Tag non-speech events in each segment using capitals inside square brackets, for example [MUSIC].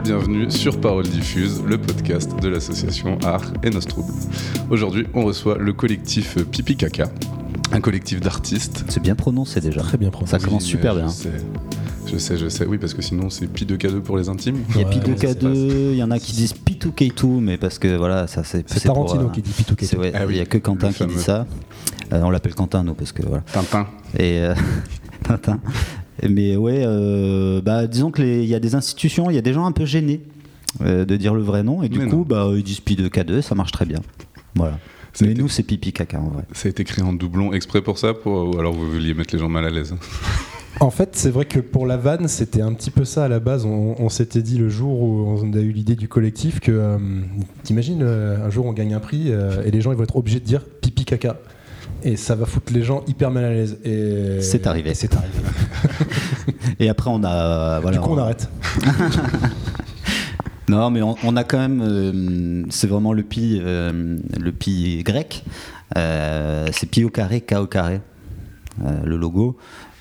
et bienvenue sur Parole Diffuse, le podcast de l'association Art et Nostrum. Aujourd'hui, on reçoit le collectif Pipi Caca, un collectif d'artistes. C'est bien prononcé déjà. Très bien prononcé. Ça commence super bien. Je sais, je sais, oui, parce que sinon c'est Pi 2K2 pour les intimes. Il y a Pi 2K2, il y en a qui disent Pi 2K2, mais parce que voilà, ça c'est. C'est Tarantino qui dit Pi 2K2. Ouais, Ah oui, il y a que Quentin qui dit ça. Euh, on l'appelle Quentin, nous, parce que voilà. Tintin. Et euh, [LAUGHS] Tintin. Mais ouais, euh, bah, disons qu'il y a des institutions, il y a des gens un peu gênés euh, de dire le vrai nom, et du Mais coup, non. bah, ils disent Pi 2K2, ça marche très bien. Voilà. Ça Mais été- nous, c'est pipi caca en vrai. Ça a été créé en doublon exprès pour ça, pour... ou alors vous vouliez mettre les gens mal à l'aise? En fait, c'est vrai que pour la vanne, c'était un petit peu ça à la base. On, on s'était dit le jour où on a eu l'idée du collectif que, euh, t'imagines, euh, un jour on gagne un prix euh, et les gens ils vont être obligés de dire pipi caca. Et ça va foutre les gens hyper mal à l'aise. Et C'est arrivé. et C'est arrivé. [LAUGHS] Et après, on a. Voilà, du coup, on arrête. [LAUGHS] Non, mais on, on a quand même. euh, c'est vraiment le pi, euh, le pi grec. Euh, c'est pi au carré, k au carré, euh, le logo.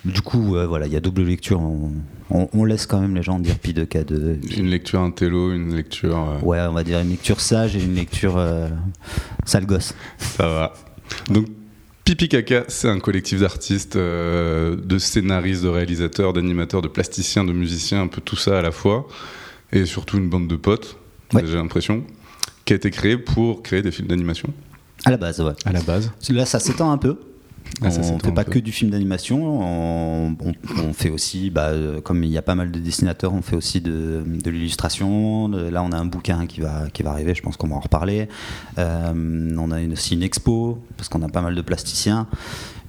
Du coup, euh, voilà, il y a double lecture. On, on- on laisse quand même les gens dire pi de k2. Une lecture intello, une lecture. euh, Ouais, on va dire une lecture sage et une lecture euh, sale gosse. Ça va. Donc, Pipi Caca, c'est un collectif d'artistes, euh, de scénaristes, de réalisateurs, d'animateurs, de plasticiens, de musiciens, un peu tout ça à la fois. Et surtout une bande de potes, Ouais. j'ai l'impression, qui a été créée pour créer des films d'animation. À la base, ouais. À la base. Là, ça s'étend un peu. Ah, ça on s'étend fait pas que du film d'animation, on, on- on fait aussi, bah, comme il y a pas mal de dessinateurs, on fait aussi de, de l'illustration. Là, on a un bouquin qui va, qui va arriver, je pense qu'on va en reparler. Euh, on a une- aussi une expo, parce qu'on a pas mal de plasticiens.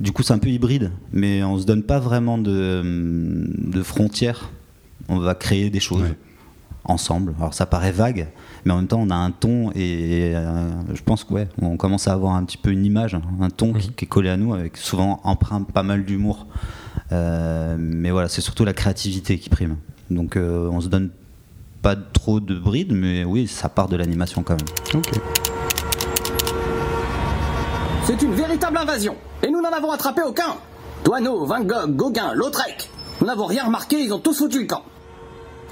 Du coup, c'est un peu hybride, mais on se donne pas vraiment de, de frontières. On va créer des choses Ouais. ensemble. Alors ça paraît vague, mais en même temps on a un ton et euh, je pense que ouais, on commence à avoir un petit peu une image, un ton qui, qui est collé à nous avec souvent empreint pas mal d'humour. Euh, mais voilà, c'est surtout la créativité qui prime. Donc euh, on se donne pas trop de bride, mais oui, ça part de l'animation quand même. C'est une véritable invasion. Et nous n'en avons attrapé aucun. Douaneau, Van Gogh, Gauguin, Lautrec. Nous n'avons rien remarqué, ils ont tous foutu le camp.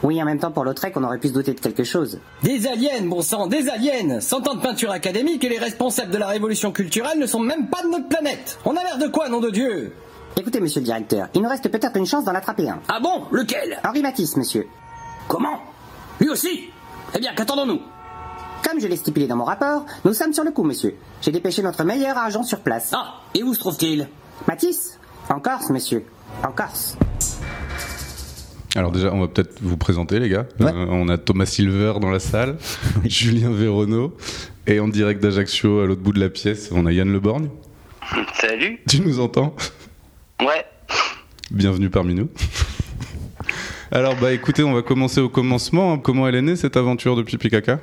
Oui, en même temps, pour Lautrec, on aurait pu se douter de quelque chose. Des aliens, bon sang, des aliens. Cent ans de peinture académique et les responsables de la révolution culturelle ne sont même pas de notre planète. On a l'air de quoi, nom de Dieu? Écoutez, monsieur le directeur, il nous reste peut-être une chance d'en attraper un. Ah bon? Lequel? Henri Matisse, monsieur. Comment? Lui aussi? Eh bien, qu'attendons-nous? Comme je l'ai stipulé dans mon rapport, nous sommes sur le coup, monsieur. J'ai dépêché notre meilleur agent sur place. Ah, et où se trouve-t-il? Matisse? En Corse, monsieur. En Corse. Alors déjà, on va peut-être vous présenter les gars. Ouais. Euh, on a Thomas Silver dans la salle, [LAUGHS] Julien Véronneau, et en direct d'Ajaccio, à l'autre bout de la pièce, on a Yann Leborgne. Salut Tu nous entends? Ouais. Bienvenue parmi nous. [LAUGHS] Alors bah écoutez, on va commencer au commencement. Comment elle est née cette aventure de Pipi Caca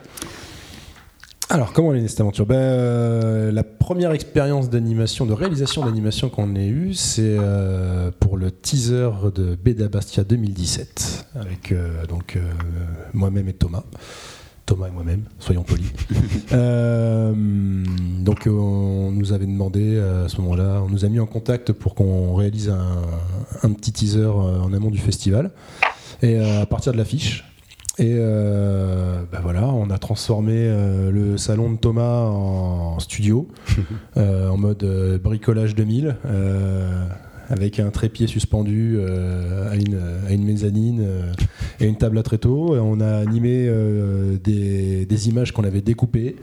Alors, comment est née cette aventure ben, euh, La première expérience d'animation, de réalisation d'animation qu'on ait eue, c'est euh, pour le teaser de Beda Bastia 2017, avec euh, donc moi-même et Thomas. Thomas et moi-même, soyons polis. [LAUGHS] Euh, donc, on nous avait demandé à ce moment-là, on nous a mis en contact pour qu'on réalise un, un petit teaser en amont du festival. Et à partir de l'affiche, et euh, bah voilà, on a transformé euh, le salon de Thomas en studio, [LAUGHS] euh, en mode bricolage 2000, euh, avec un trépied suspendu à, une, à une mezzanine et une table à tréteaux. Et on a animé des, des images qu'on avait découpées,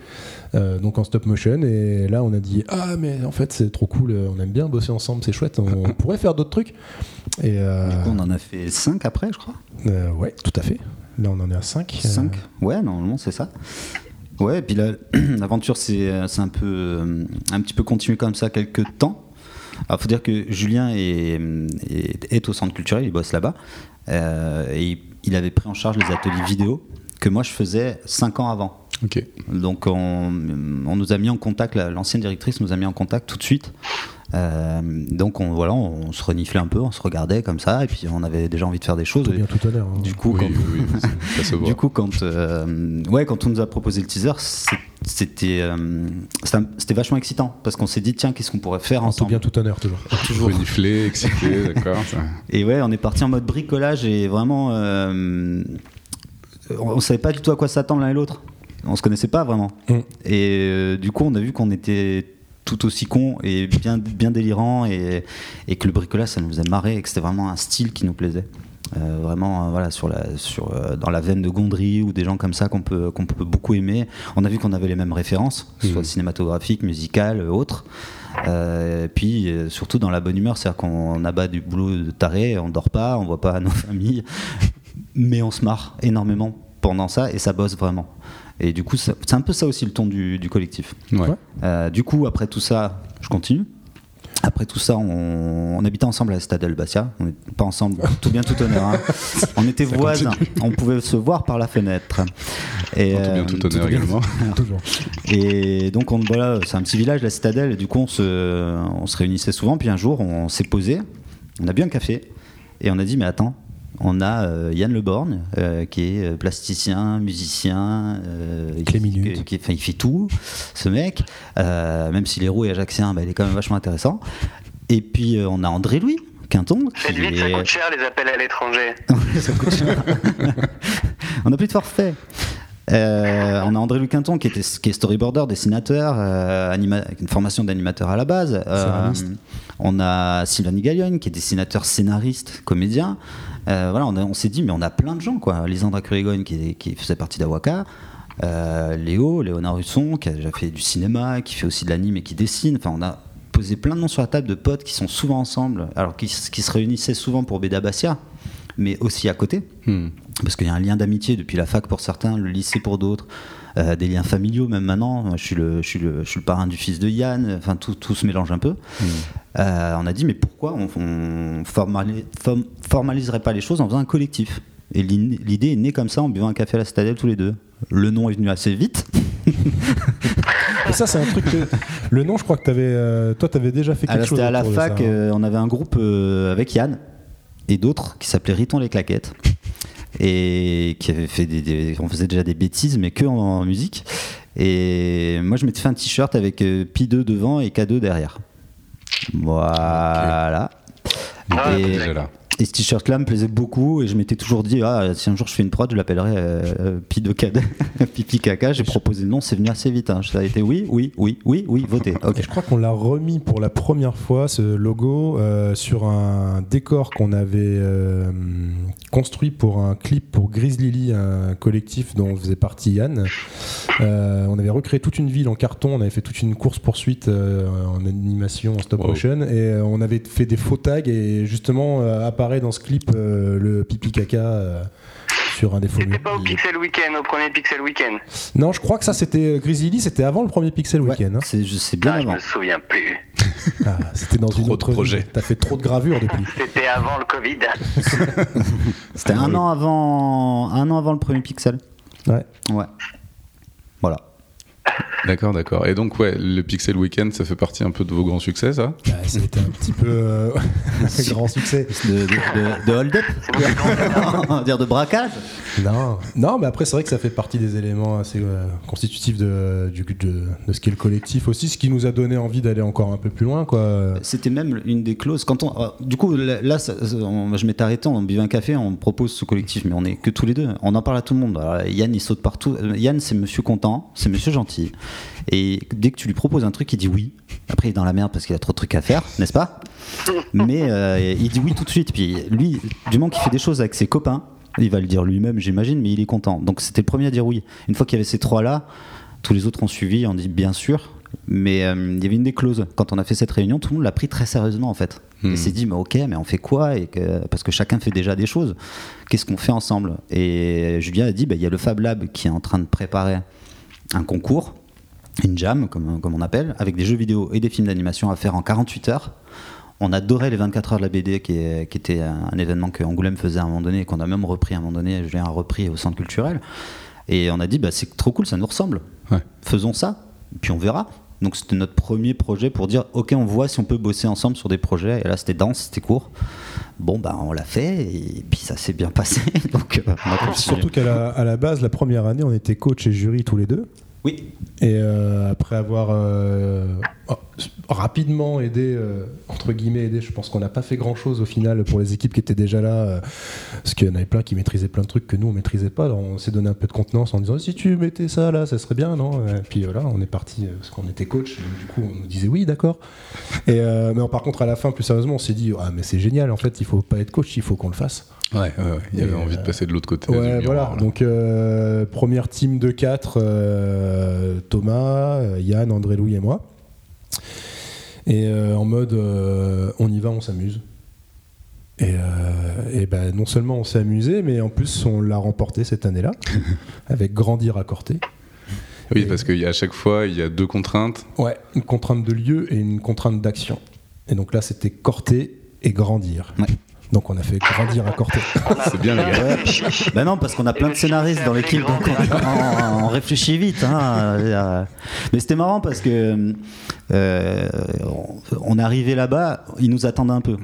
donc en stop motion. Et là, on a dit Ah, mais en fait, c'est trop cool, on aime bien bosser ensemble, c'est chouette, on, [LAUGHS] pourrait faire d'autres trucs. Et Du coup, on en a fait 5 après, je crois. ouais, tout à fait. Là, on en est à 5. 5 Ouais, normalement, c'est ça. Ouais, et puis là, [CLEARS THROAT] l'aventure, c'est euh, c'est un peu, euh, un petit peu continué comme ça quelques temps. Alors, faut dire que Julien est, est, est au centre culturel, il bosse là-bas, euh, et il- avait pris en charge les ateliers vidéo que moi je faisais 5 ans avant. Ok. Donc on, on nous a mis en contact, la- l'ancienne directrice nous a mis en contact tout de suite. Euh, donc on, voilà, on, se reniflait un peu, on se regardait comme ça, et puis on avait déjà envie de faire des choses. Tout bien, tout honneur. hein. Du coup, oui, quand, oui, oui, ça se [LAUGHS] voit. du coup, quand, euh, ouais, quand on nous a proposé le teaser, c'était euh, c'était vachement excitant parce qu'on s'est dit tiens qu'est-ce qu'on pourrait faire En tout ensemble. bien, tout honneur, toujours. Toujours. Reniflé, excité, [LAUGHS] d'accord. Et ouais, on est parti en mode bricolage et vraiment. euh, on, on savait pas du tout à quoi s'attendre l'un et l'autre. On se connaissait pas vraiment. Mm. Et euh, du coup, on a vu qu'on était tout aussi cons et bien, bien délirants et, et que le bricolage, ça nous faisait marrer et que c'était vraiment un style qui nous plaisait. Euh, vraiment, euh, voilà, sur la, sur, euh, dans la veine de Gondry ou des gens comme ça qu'on peut, qu'on peut beaucoup aimer. On a vu qu'on avait les mêmes références, que ce soit cinématographiques, musicales, autres. Puis surtout dans la bonne humeur, c'est-à-dire qu'on abat du boulot de taré, on dort pas, on voit pas nos [LAUGHS] familles, mais on se marre énormément pendant ça et ça bosse vraiment. Et du coup, ça- c'est un peu ça aussi le ton du, du collectif. Ouais. Euh, du coup, après tout ça, je continue. Après tout ça, on, on habitait ensemble à Stade Bastia. On n'est pas ensemble, [LAUGHS] tout bien, tout honneur. hein. On était voisins. On pouvait se voir par la fenêtre. Et, tout bien, euh, tout honneur également. [LAUGHS] Toujours. et donc, on, voilà, c'est un petit village, la citadelle, et du coup, on se, on se réunissait souvent. Puis un jour, on s'est posé, on a bu un café, et on a dit Mais attends, on a euh, Yann Leborgne, euh, qui est euh, plasticien, musicien, euh, qui- qui- enfin, il fait tout, ce mec. Euh, même s'il est roux et ajaxien, bah, il est quand même vachement intéressant. Et puis, euh, on a André Louis. Quinton, Faites qui vite, ça est- coûte cher les appels à l'étranger. [LAUGHS] ça coûte cher. [LAUGHS] on n'a plus de forfait. Euh, on a André Luquinton qui, était, qui est storyboarder, dessinateur, euh, anima- une formation d'animateur à la base. Euh, on a Sylvain Gaglione qui est dessinateur, scénariste, comédien. Euh, voilà, on, s'est dit, mais on a plein de gens, quoi. Lisandra Currigogne qui, qui faisait partie d'Awaka. Euh, Léo, Léonard Husson, qui a déjà fait du cinéma, qui fait aussi de l'anime et qui dessine. Enfin, on a posé plein de noms sur la table de potes qui sont souvent ensemble, alors qui, se réunissaient souvent pour Béda Bassia, mais aussi à côté Hmm. parce qu'il y a un lien d'amitié depuis la fac pour certains, le lycée pour d'autres, euh, des liens familiaux même maintenant. Je suis le, je suis le, je suis le parrain du fils de Yann, enfin tout, tout se mélange un peu. Euh, on a dit mais pourquoi on, on formali- form- formaliserait pas les choses en faisant un collectif? Et l'idée est née comme ça en buvant un café à la Citadelle tous les deux. Le nom est venu assez vite. [LAUGHS] Et ça, c'est un truc. que- Le nom, je crois que avais, euh, toi, t'avais déjà fait quelque Alors, chose. C'était à la fac, ça, hein. euh, on avait un groupe euh, avec Yann et d'autres qui s'appelait Riton les claquettes et qui avait fait des, des- on faisait déjà des bêtises mais que en, en musique. Et moi je m'étais fait un t-shirt avec euh, Pi 2 devant et K2 derrière. Voilà. Ah, et. Et ce t-shirt là me plaisait beaucoup et je m'étais toujours dit ah si un jour je fais une prod je l'appellerai euh, Pi 2 K2 Pipi Caca j'ai proposé le nom c'est venu assez vite hein. ça a été oui oui oui oui oui votez ok Et je crois qu'on l'a remis pour la première fois, ce logo, euh, sur un décor qu'on avait euh, construit pour un clip pour Grizzly Lee, un collectif dont faisait partie Yann. Euh, on avait recréé toute une ville en carton, on avait fait toute une course-poursuite euh, en animation, en stop Wow. motion, et euh, on avait fait des faux tags, et justement euh, apparaît dans ce clip euh, le pipi caca euh, sur un des faux C'était pas au Pixel Weekend, au premier Pixel Weekend. Non, je crois que ça c'était Grizzly Lee, c'était avant le premier Pixel Ouais, Weekend. hein. c'est je sais bien Ah, je me souviens plus. [LAUGHS] Ah, c'était dans une Trop de autre vie. projets. T'as fait trop de gravures depuis. [LAUGHS] C'était avant le Covid. [LAUGHS] C'était un an avant, un an avant le premier Pixel. Ouais. Ouais. Voilà. D'accord, d'accord. Et donc, ouais, le Pixel Weekend, ça fait partie un peu de vos grands succès, ça? Bah, C'était un petit peu euh, [LAUGHS] grand succès. De, de, de, de hold-up? [LAUGHS] [LAUGHS] On va dire de braquage? Non, non, mais après c'est vrai que ça fait partie des éléments assez euh, constitutifs de, du, de, de ce qu'est le collectif aussi, ce qui nous a donné envie d'aller encore un peu plus loin, quoi. C'était même une des clauses. Quand on, euh, du coup, là, là, ça- ça- on- je m'étais arrêté, on buvait un café, on propose ce collectif, mais on est que tous les deux. On en parle à tout le monde. Alors, Yann, il saute partout. Euh, Yann, c'est monsieur content, c'est monsieur gentil. Et dès que tu lui proposes un truc, il dit oui. Après, il est dans la merde parce qu'il a trop de trucs à faire, n'est-ce pas? [LAUGHS] Mais euh, il dit oui tout de suite. Puis lui, du moment qu'il fait des choses avec ses copains, il va le dire lui-même, j'imagine, mais il est content. Donc c'était le premier à dire oui. Une fois qu'il y avait ces trois-là, tous les autres ont suivi, on dit bien sûr. Mais euh, il y avait une des clauses. Quand on a fait cette réunion, tout le monde l'a pris très sérieusement en fait. Hmm. Et s'est dit, mais ok, mais on fait quoi? Et que, Parce que chacun fait déjà des choses. Qu'est-ce qu'on fait ensemble? Et Julien a dit, bah, il y a le Fab Lab qui est en train de préparer un concours, une jam, comme, comme on appelle, avec des jeux vidéo et des films d'animation à faire en 48 heures. On adorait les 24 heures de la BD, qui, est- qui était un, un événement que Angoulême faisait à un moment donné, et qu'on a même repris à un moment donné, Julien a repris au centre culturel. Et on a dit, bah, c'est trop cool, ça nous ressemble. Ouais. Faisons ça, puis on verra. Donc c'était notre premier projet pour dire, ok, on voit si on peut bosser ensemble sur des projets. Et là, c'était dense, c'était court. Bon, bah, on l'a fait, et puis ça s'est bien passé. [LAUGHS] Donc, euh, on. Surtout qu'à la, à la base, la première année, on était coach et jury tous les deux. Oui, Et euh, après avoir. euh, oh, rapidement aidé, euh, entre guillemets aidé. Je pense qu'on n'a pas fait grand chose au final pour les équipes qui étaient déjà là, euh, parce qu'il y en avait plein qui maîtrisaient plein de trucs que nous on maîtrisait pas. Alors on s'est donné un peu de contenance en disant si tu mettais ça là, ça serait bien, non? Et puis voilà, on est parti euh, parce qu'on était coach. donc du coup, on nous disait oui, d'accord. Et euh, mais par contre, à la fin, plus sérieusement, on s'est dit ah mais c'est génial. En fait, il faut pas être coach, il faut qu'on le fasse. Ouais, ouais, ouais. il y avait envie de euh, passer de l'autre côté. du Ouais, voilà. là. Donc, euh, première team de 4, Thomas, euh, Yann, André Louis et moi. Et euh, en mode, euh, on y va, on s'amuse. Et, euh, et ben, non seulement on s'est amusé, mais en plus on l'a remporté cette année-là, [LAUGHS] avec Grandir à Corté. Oui, parce qu'à chaque fois, il y a deux contraintes. Ouais, une contrainte de lieu et une contrainte d'action. Et donc là, c'était Corté et Grandir. Ouais. Donc on a fait Grandir à Corté. [LAUGHS] C'est bien, les gars. Bah non, parce qu'on a plein de scénaristes dans l'équipe, donc on, on- on réfléchit vite. hein. Euh, Mais c'était marrant parce que euh, on- on est arrivé là-bas, ils nous attendaient un peu.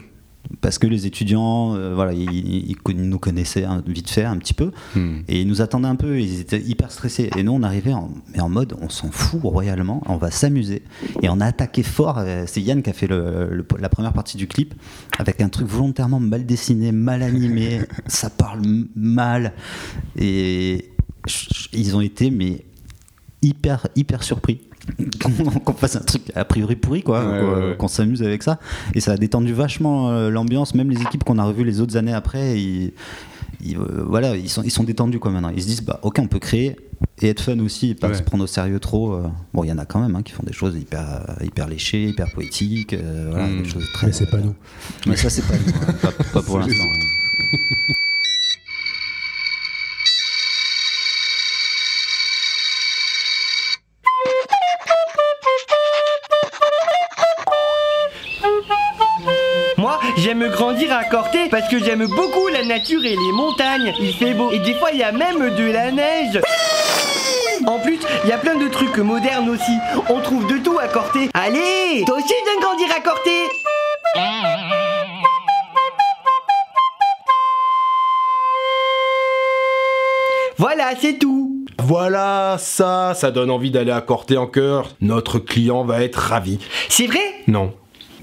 Parce que les étudiants, euh, voilà, ils, ils- ils nous connaissaient hein, vite fait un petit peu, Hmm. et ils nous attendaient un peu, ils étaient hyper stressés. Et nous, on arrivait en, mais en mode, on s'en fout royalement, on va s'amuser. Et on a attaqué fort. euh, C'est Yann qui a fait le- le- la première partie du clip, avec un truc volontairement mal dessiné, mal animé, [LAUGHS] ça parle mal. Et ils ont été, mais hyper, hyper surpris. Qu'on fasse un truc a priori pourri quoi Ouais, qu'on ouais, ouais. qu'on s'amuse avec ça et ça a détendu vachement euh, l'ambiance même les équipes qu'on a revues les autres années après ils, ils, euh, voilà ils sont ils sont détendus quoi maintenant ils se disent bah ok on peut créer et être fun aussi et pas Ouais. se prendre au sérieux trop euh. bon il y en a quand même hein, qui font des choses hyper hyper léchées hyper poétiques euh, voilà, Mm. des choses très Mais c'est pas nous. mais ça c'est pas nous, hein, pas, pas pour [LAUGHS] l'instant j'aime grandir à Corté parce que j'aime beaucoup la nature et les montagnes. Il fait beau et des fois il y a même de la neige. En plus, il y a plein de trucs modernes aussi. On trouve de tout à Corté. Allez, toi aussi viens grandir à Corté. Voilà, c'est tout. Voilà, ça, ça donne envie d'aller à Corté en cœur. Notre client va être ravi. C'est vrai? Non.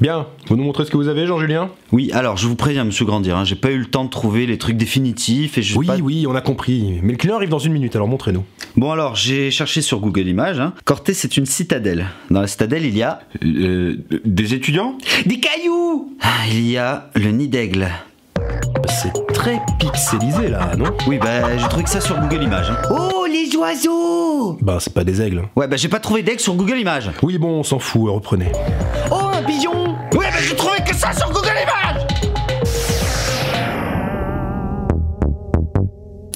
Bien, vous nous montrez ce que vous avez, Jean-Julien? Oui alors je vous préviens monsieur Grandir hein, j'ai pas eu le temps de trouver les trucs définitifs et je Oui, pas- oui, on a compris. Mais le client arrive dans une minute, alors montrez-nous. Bon alors, j'ai cherché sur Google Images. Hein. Corté, c'est une citadelle. Dans la citadelle, il y a... Euh, des étudiants? Des cailloux ah, il y a le nid d'aigle. C'est très pixelisé là, non? Oui, bah j'ai trouvé que ça sur Google Images. hein. Oh, les oiseaux Bah, c'est pas des aigles. Ouais, bah j'ai pas trouvé d'aigle sur Google Images. Oui, bon, on s'en fout, reprenez. Oh, un pigeon Ouais, bah j'ai trouvé que ça sur Google Images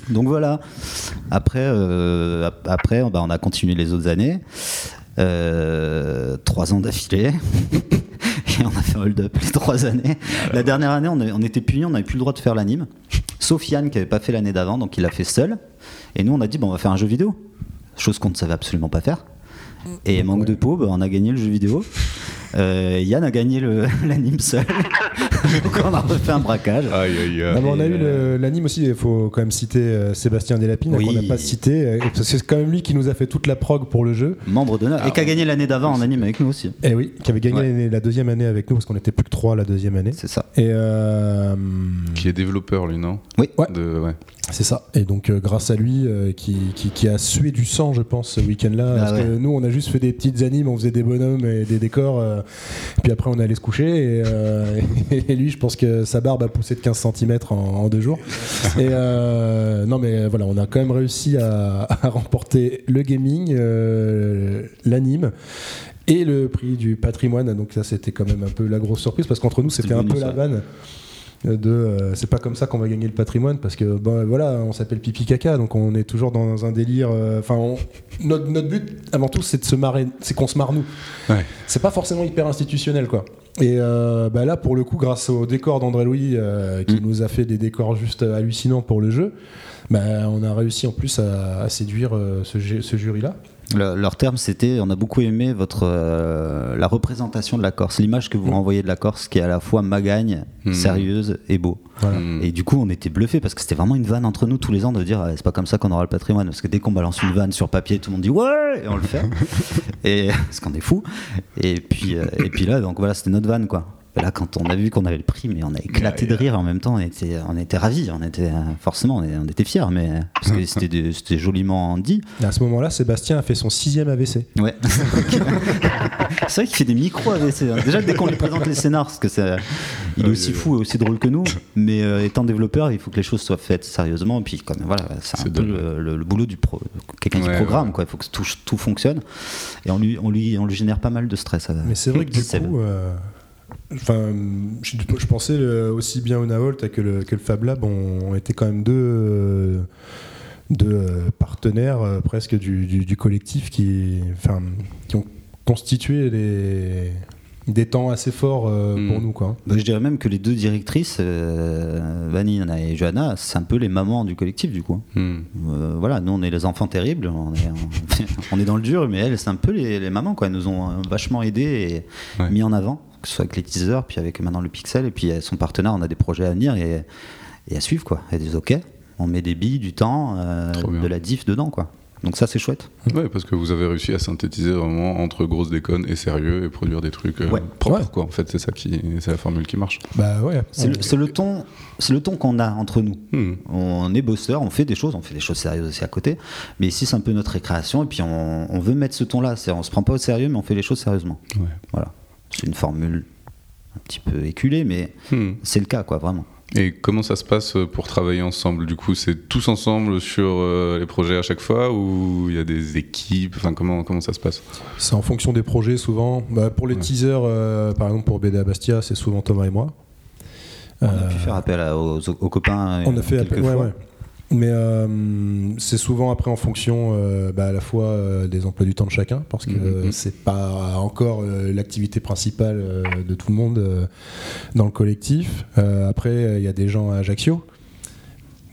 Donc voilà. Après, euh, ap- après bah, on a continué les autres années. Euh, trois ans d'affilée. [LAUGHS] Et [LAUGHS] on a fait hold-up les trois années. La dernière année, on, était punis, on n'avait plus le droit de faire l'anime. Sauf Yann qui avait pas fait l'année d'avant, donc il l'a fait seul. Et nous, on a dit, bon, on va faire un jeu vidéo. Chose qu'on ne savait absolument pas faire. Et manque de peau, bah, on a gagné le jeu vidéo. Euh, Yann a gagné [LAUGHS] l'anime seul. [LAUGHS] donc on a refait un braquage. Aïe, aïe, aïe. Non, mais on a eu le- l'anime aussi, il faut quand même citer euh, Sébastien Delapine, Oui. qu'on n'a pas cité, euh, parce que c'est quand même lui qui nous a fait toute la prog pour le jeu. Membre d'honneur. Et qui a gagné l'année d'avant en anime avec nous aussi. Et oui, qui avait gagné Ouais. la deuxième année avec nous, parce qu'on était plus que trois la deuxième année. C'est ça. Et euh, Qui est développeur, lui, non? Oui. Ouais. De, ouais. C'est ça. Et donc, euh, grâce à lui, euh, qui, qui, qui a sué du sang, je pense, ce week-end-là. Ah parce ouais. que nous, on a juste fait des petites animes, on faisait des bonhommes et des décors. euh, puis après, on allait se coucher. Et, [LAUGHS] et lui, je pense que sa barbe a poussé de 15 cm en, en deux jours. et non, mais voilà, on a quand même réussi à, à remporter le gaming, l'anime. Et le prix du patrimoine, donc ça c'était quand même un peu la grosse surprise parce qu'entre nous c'était un peu la vanne de euh, c'est pas comme ça qu'on va gagner le patrimoine parce que ben voilà on s'appelle pipi caca donc on est toujours dans un délire euh, enfin notre, notre but avant tout c'est de se marrer c'est qu'on se marre nous Ouais. c'est pas forcément hyper institutionnel quoi et euh, bah là pour le coup grâce au décor d'André Louis qui Mm. nous a fait des décors juste hallucinants pour le jeu bah, on a réussi en plus à, à séduire ce jury là Le- leur terme, c'était on a beaucoup aimé votre euh, la représentation de la Corse, l'image que vous renvoyez de la Corse, qui est à la fois magagne, Mhm. sérieuse et beau. Mm. Et du coup, on était bluffés parce que c'était vraiment une vanne entre nous tous les ans de dire Ah, c'est pas comme ça qu'on aura le patrimoine. Parce que dès qu'on balance une vanne sur papier, tout le monde dit ouais, et on le fait. [LAUGHS] et [LAUGHS] parce qu'on est fou. Et puis, euh, et puis là, donc voilà, c'était notre vanne quoi. Là, quand on a vu qu'on avait le prix, mais on a éclaté de rire en même temps. On était, on était ravis. On était euh, forcément, on, est- on était fiers, mais parce que [LAUGHS] c'était, de- c'était joliment dit. Et à ce moment-là, Sébastien a fait son sixième AVC. Ouais. [LAUGHS] c'est vrai qu'il fait des micro AVC. hein. Déjà, dès qu'on lui présente les scénars, parce que c'est, il est aussi fou et aussi drôle que nous, mais euh, étant développeur, il faut que les choses soient faites sérieusement. Et puis, comme voilà, c'est un C'est peu le, le- le boulot du pro, quelqu'un qui Ouais, programme, ouais. quoi. Il faut que tout, tout fonctionne. Et on lui, on lui, on lui génère pas mal de stress. euh, Mais c'est vrai que du coup, euh, enfin, je, je pensais aussi bien au Navolt que le, que le Fab Lab ont, ont été quand même deux, euh, deux euh, partenaires euh, presque du, du- du collectif qui, enfin, qui ont constitué les, des temps assez forts euh, Mm. pour nous. Quoi. Bah, je dirais même que les deux directrices, euh, Vanina et Johanna, c'est un peu les mamans du collectif du coup. Mm. Euh, voilà, nous on est les enfants terribles, on est, on, [LAUGHS] on est dans le dur, mais elles c'est un peu les, les mamans quoi. Elles nous ont vachement aidés et Ouais. mis en avant, que ce soit avec les teasers, puis avec maintenant le Pixel, et puis euh, son partenaire, on a des projets à venir et, et à suivre quoi. Et des ok, on met des billes, du temps, euh, de la diff dedans quoi. Donc ça c'est chouette. Ouais, parce que vous avez réussi à synthétiser vraiment entre grosse déconne et sérieux et produire des trucs euh, Ouais. propres, Ouais. quoi. En fait, c'est ça qui, c'est la formule qui marche. Bah ouais. C'est le, ton, c'est le ton qu'on a entre nous. Hmm. On est bosseur, on fait des choses, on fait des choses sérieuses aussi à côté. Mais ici, c'est un peu notre récréation et puis on, on veut mettre ce ton-là. C'est- On se prend pas au sérieux, mais on fait les choses sérieusement. Ouais. Voilà. C'est une formule un petit peu éculée, mais Hmm. c'est le cas, quoi, vraiment. Et comment ça se passe pour travailler ensemble? Du coup, c'est tous ensemble sur euh, les projets à chaque fois ou il y a des équipes? Enfin, comment, comment ça se passe? C'est en fonction des projets souvent. Bah, pour les Ouais. teasers, euh, par exemple pour BD à Bastia, c'est souvent Thomas et moi. On a Euh, pu faire appel à- aux, aux copains. On euh, a fait appel, ouais. Mais euh, c'est souvent après en fonction euh, bah, à la fois euh, des emplois du temps de chacun, parce que Mhm. euh, c'est pas encore euh, l'activité principale euh, de tout le monde euh, dans le collectif. Euh, après, il y a des gens à Ajaccio,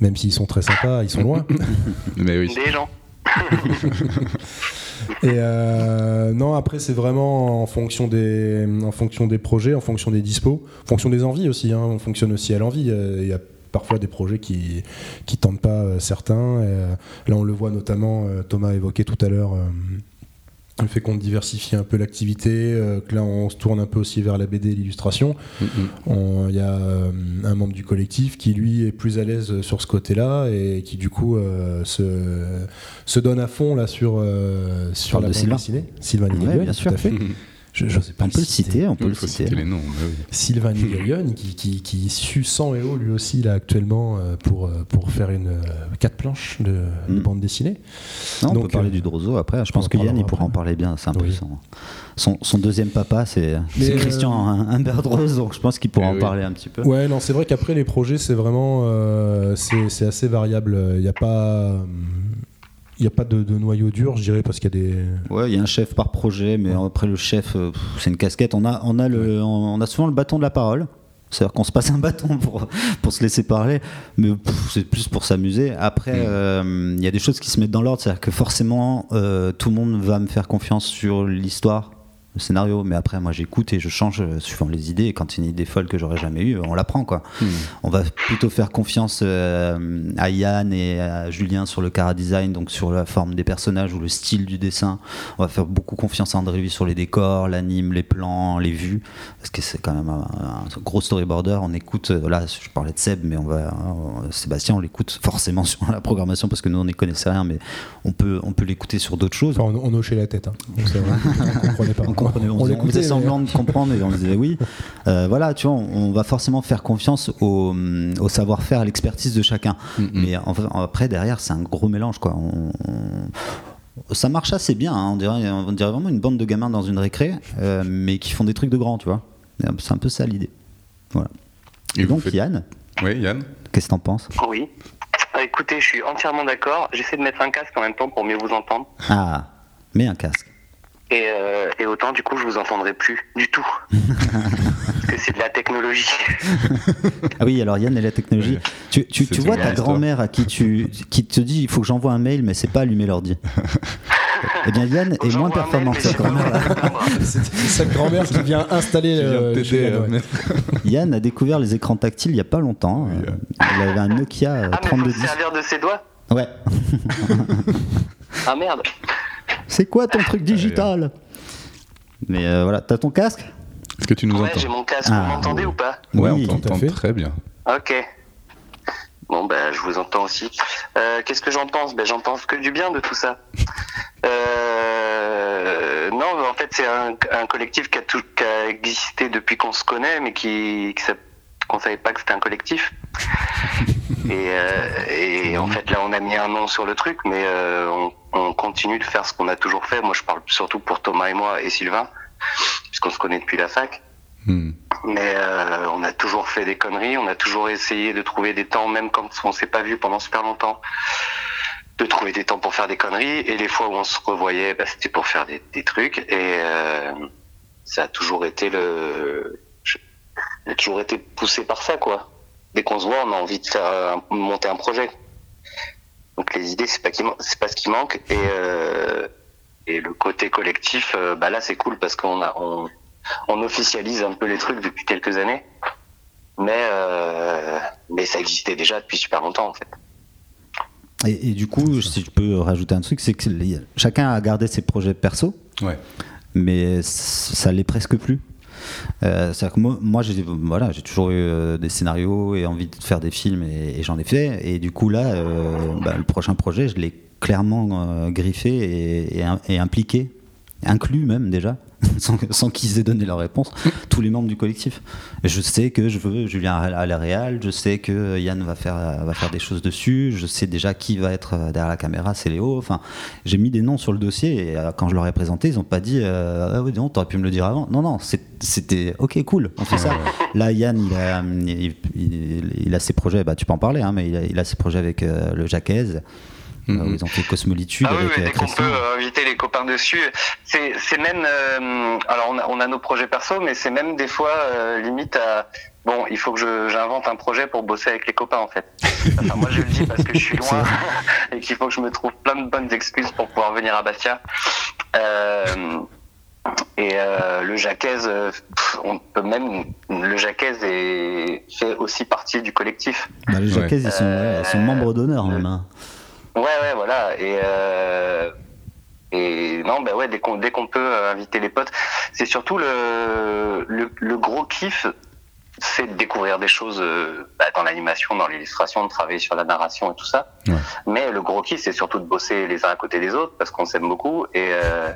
même s'ils sont très sympas, ils sont loin. [LAUGHS] Mais oui. Des gens. [LAUGHS] Et euh, non, après, c'est vraiment en fonction, des, en fonction des projets, en fonction des dispos, en fonction des envies aussi. hein. On fonctionne aussi à l'envie. Euh, Il y a parfois des projets qui qui tentent pas euh, certains. Et, euh, là, on le voit notamment, euh, Thomas a évoqué tout à l'heure. le fait qu'on diversifie un peu l'activité, euh, que là on se tourne un peu aussi vers la BD et l'illustration. Mm, mm. On- Il y a euh, un membre du collectif qui lui est plus à l'aise sur ce côté-là et qui du coup euh, se, se donne à fond là sur, sur la de bande Sylvain. dessinée. Sylvain Ouais, bien tout sûr. à fait. [LAUGHS] Je, je sais pas On peut le citer, on peut le faut citer. citer les noms. mais oui. Sylvain [LAUGHS] Nigayon qui, qui, qui sue 100 et haut lui aussi là actuellement euh, pour, euh, pour faire une euh, quatre planches de, de Mm. bande dessinée. Non, on peut parler euh, du Drozo après. Je on pense en que Yann, il pourra en parler bien. C'est un peu Oui. son, son, son deuxième papa, c'est euh, Christian Humberdrose, donc je pense qu'il pourra Eh en oui. parler un petit peu. Ouais, non, c'est vrai qu'après les projets, c'est vraiment euh, c'est c'est assez variable. Il n'y a pas. Il n'y a pas de, de noyau dur, je dirais, parce qu'il y a des. Ouais, il y a un chef par projet, mais après le chef, euh, c'est une casquette. On a, on a le, on a souvent le bâton de la parole. C'est-à-dire qu'on se passe un [LAUGHS] bâton pour, pour se laisser parler, mais c'est plus pour s'amuser. Après, euh, il y a des choses qui se mettent dans l'ordre, c'est-à-dire que forcément, euh, tout le monde va me faire confiance sur l'histoire, le scénario, mais après, moi, j'écoute et je change euh, suivant les idées. Et quand c'est une idée folle que j'aurais jamais eue, on la prend, quoi. On va plutôt faire confiance euh, à Yann et à Julien sur le cara design, donc sur la forme des personnages ou le style du dessin. On va faire beaucoup confiance à André sur les décors, l'anime, les plans, les vues, parce que c'est quand même un, un gros storyboarder. On écoute, euh, là, je parlais de Seb, mais on va, euh, Sébastien, on l'écoute forcément [LAUGHS] sur la programmation parce que nous on n'y connaissait rien, mais on peut, on peut l'écouter sur d'autres choses. Enfin, on, on hochait la tête. Hein. [LAUGHS] On comprenait pas. On, on, On on l'écoutait, faisait mais- semblant de comprendre et on disait oui. [LAUGHS] Euh, voilà, tu vois, on, on va forcément faire confiance au, au savoir-faire, à l'expertise de chacun. Mais en vrai, après, derrière, c'est un gros mélange, quoi. On- on- ça marche assez bien, hein. on, dirait, on dirait vraiment une bande de gamins dans une récré, euh, mais qui font des trucs de grands, tu vois. C'est un peu ça l'idée. Voilà. Et donc, faites- Yann, Oui, Yann qu'est-ce que t'en penses? Oui. Ah, écoutez, je suis entièrement d'accord. J'essaie de mettre un casque en même temps pour mieux vous entendre. Ah, mets un casque. Et, euh, et autant, du coup, je vous entendrai plus du tout. [LAUGHS] Parce que c'est de la technologie. Ah oui, alors Yann et la technologie. Ouais. Tu, vois ta grand-mère à qui tu qui te dit il faut que j'envoie un mail, mais c'est pas allumer l'ordi. Eh bien, Yann est moins performant que pas grand-mère. [LAUGHS] sa grand-mère qui vient installer. Qui vient euh, euh, ouais. [LAUGHS] Yann a découvert les écrans tactiles il y a pas longtemps. Oui, Euh, Il avait un Nokia Ah, mais faut 3210. se servir de ses doigts Ouais. Ah merde. C'est quoi ton truc digital Mais euh, voilà, t'as ton casque? Est-ce que tu nous Ouais, entends? j'ai mon casque, Ah, vous m'entendez ou pas? Ouais, Oui, on tout à t'entend fait. très bien. Ok. Bon, ben, je vous entends aussi. Euh, Qu'est-ce que j'en pense? Ben, J'en pense que du bien de tout ça. Euh, non, en fait, c'est un, un collectif qui a, tout, qui a existé depuis qu'on se connaît, mais qui, qui sa- qu'on savait pas que c'était un collectif. [LAUGHS] Et, euh, et en fait, là, on a mis un nom sur le truc, mais euh, on, on continue de faire ce qu'on a toujours fait. Moi, je parle surtout pour Thomas et moi et Sylvain, puisqu'on se connaît depuis la fac. Hmm. Mais euh, on a toujours fait des conneries, on a toujours essayé de trouver des temps, même quand on s'est pas vu pendant super longtemps, de trouver des temps pour faire des conneries. Et les fois où on se revoyait, bah, c'était pour faire des, des trucs. Et euh, ça a toujours été le, a toujours été poussé par ça, quoi. Dès qu'on se voit, on a envie de faire un- monter un projet. Donc les idées, c'est pas qui, man- c'est pas ce qui manque. Et euh, et le côté collectif, euh, bah là, c'est cool parce qu'on a on, on officialise un peu les trucs depuis quelques années, mais euh, mais ça existait déjà depuis super longtemps en fait. et, et du coup, si je peux rajouter un truc, c'est que chacun a gardé ses projets perso, Ouais. mais ça l'est presque plus. Euh, c'est-à-dire que moi, j'ai toujours eu euh, des scénarios et envie de faire des films et, j'en ai fait. Et du coup là, euh, bah, le prochain projet, je l'ai clairement griffé et impliqué, inclus même déjà, [LAUGHS] sans, sans qu'ils aient donné leur réponse, tous les membres du collectif. Je sais que je veux Julien à la réal, je sais que Yann va faire va faire des choses dessus, je sais déjà qui va être euh, derrière la caméra, c'est Léo. Enfin, j'ai mis des noms sur le dossier et euh, quand je leur ai présenté, ils ont pas dit euh, ah oui non, t'aurais pu me le dire avant. Non non, c'était ok cool, on fait ça. Là Yann il a il, il- il a ses projets, bah tu peux en parler, hein, mais il a, il a ses projets avec euh, le Jacquez. Où ils ont fait Cosmolitude Ah oui, avec oui, euh, dès qu'on peut euh, inviter les copains dessus, c'est même euh, alors on a, on a nos projets perso, mais c'est même des fois euh, limite à bon, il faut que j'invente un projet pour bosser avec les copains en fait. [LAUGHS] Enfin, moi je le dis parce que je suis loin [LAUGHS] et qu'il faut que je me trouve plein de bonnes excuses pour pouvoir venir à Bastia. Euh, et euh, le Jacquez, euh, pff, on peut même le Jacquez est, fait aussi partie du collectif. Bah, les Jacquez, ils, sont, Euh, ouais, ils sont membres d'honneur même. hein. Ouais, ouais, voilà. Et, euh, et non, bah ouais, dès qu'on dès qu'on peut inviter les potes, c'est surtout le, le, le gros kiff, c'est de découvrir des choses euh, bah, dans l'animation, dans l'illustration, de travailler sur la narration et tout ça. Ouais. Mais le gros kiff, c'est surtout de bosser les uns à côté des autres parce qu'on s'aime beaucoup. Et euh,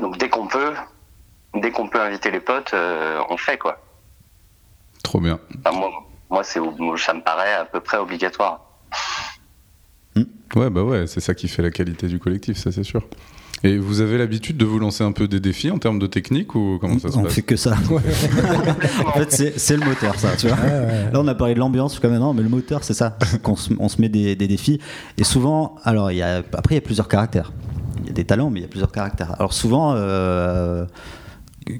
donc dès qu'on peut, dès qu'on peut inviter les potes, euh, on fait quoi. Trop bien. Enfin, moi, moi, c'est moi, ça me paraît à peu près obligatoire. Ouais, bah ouais, c'est ça qui fait la qualité du collectif, ça c'est sûr. Et vous avez l'habitude de vous lancer un peu des défis en termes de technique ou comment ça se On passe fait que ça. [LAUGHS] en fait, c'est le moteur, ça. Tu vois Là, on a parlé de l'ambiance jusqu'à maintenant, mais le moteur, c'est ça. Qu'on se, on se met des, des défis. Et souvent, alors, il y a, après, il y a plusieurs caractères. Il y a des talents, mais il y a plusieurs caractères. Alors, souvent, euh,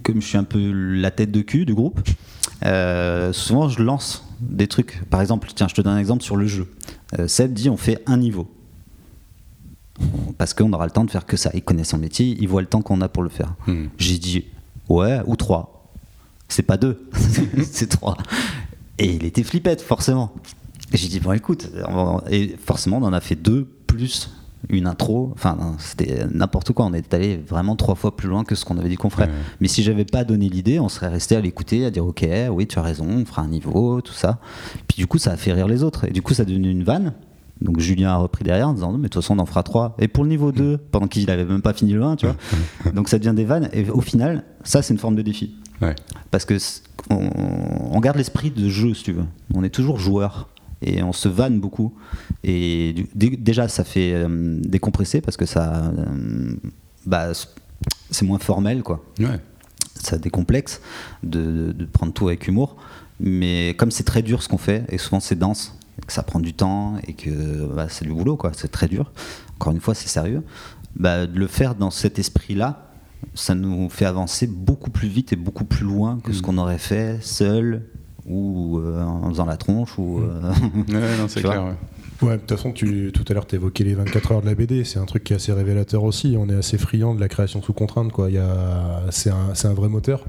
comme je suis un peu la tête de cul du groupe, euh, souvent, je lance des trucs. Par exemple, tiens, je te donne un exemple sur le jeu. Euh, Seb dit on fait un niveau. Parce qu'on aura le temps de faire que ça. Il connaît son métier, il voit le temps qu'on a pour le faire. Hmm. J'ai dit ouais ou trois. C'est pas deux, [LAUGHS] c'est trois. Et il était flippette forcément. J'ai dit bon écoute, et forcément on en a fait deux plus une intro. Enfin c'était n'importe quoi. On est allé vraiment trois fois plus loin que ce qu'on avait dit qu'on ferait. Ouais. Mais si j'avais pas donné l'idée, on serait resté à l'écouter, à dire ok, oui tu as raison, on fera un niveau, tout ça. Puis du coup ça a fait rire les autres. Et du coup ça a devenu une vanne. Donc Julien a repris derrière en disant non mais de toute façon on en fera trois. Et pour le niveau 2, pendant qu'il avait même pas fini le 1, tu vois. [LAUGHS] Donc ça devient des vannes. Et au final, ça c'est une forme de défi. Ouais. Parce que on garde l'esprit de jeu, si tu veux. On est toujours joueur et on se vanne beaucoup. Et du- déjà, ça fait euh, décompresser parce que ça, euh, bah, c'est moins formel, quoi. Ouais. Ça décomplexe de, prendre tout avec humour. Mais comme c'est très dur ce qu'on fait, et souvent c'est dense, et que ça prend du temps et que bah, c'est du boulot, quoi. C'est très dur. Encore une fois, c'est sérieux. Bah, de le faire dans cet esprit-là, ça nous fait avancer beaucoup plus vite et beaucoup plus loin que ce qu'on aurait fait seul ou euh, en faisant la tronche ou euh, [LAUGHS] Ouais, non, [LAUGHS] c'est clair. ouais. Ouais, de toute façon, tu, tout à l'heure, tu évoquais les 24 heures de la BD. C'est un truc qui est assez révélateur aussi. On est assez friand de la création sous contrainte. Quoi. Il y a, c'est, un, c'est un vrai moteur.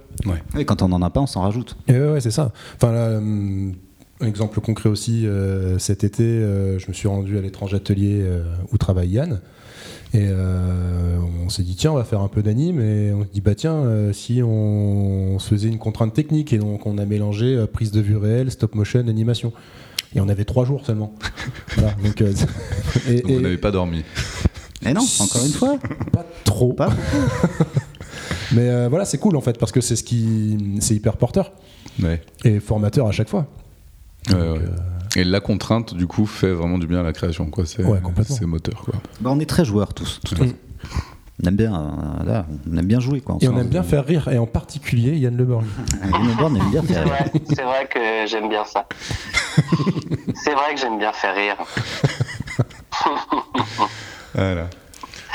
Et quand on n'en a pas, on s'en rajoute. Et ouais, ouais, c'est ça. Enfin, là, hum, un exemple concret aussi, euh, cet été, euh, je me suis rendu à l'étrange atelier euh, où travaille Yann. Et euh, on s'est dit, tiens, on va faire un peu d'anime. Et on se dit, bah tiens, euh, si on, se faisait une contrainte technique. Et donc, on a mélangé euh, prise de vue réelle, stop motion, animation. Et on avait trois jours seulement. [LAUGHS] voilà, donc, euh, [LAUGHS] et- Donc et- vous n'avez pas dormi. Mais non, encore une fois. [LAUGHS] pas trop. Pas Mais euh, voilà, c'est cool en fait, parce que c'est ce qui. C'est hyper porteur Ouais. et formateur à chaque fois. Ouais, Donc, ouais. Et la contrainte, du coup, fait vraiment du bien à la création. Quoi. C'est, Ouais, complètement. c'est moteur. Quoi. Bah, on est très joueurs tous. On aime bien, euh, là, on aime bien jouer quoi. Et on aime bien faire rire, et en particulier Yann Le Borgne. [LAUGHS] Yann Born aime bien C'est faire. vrai, c'est vrai que j'aime bien ça. [LAUGHS] c'est vrai que j'aime bien faire rire. Voilà.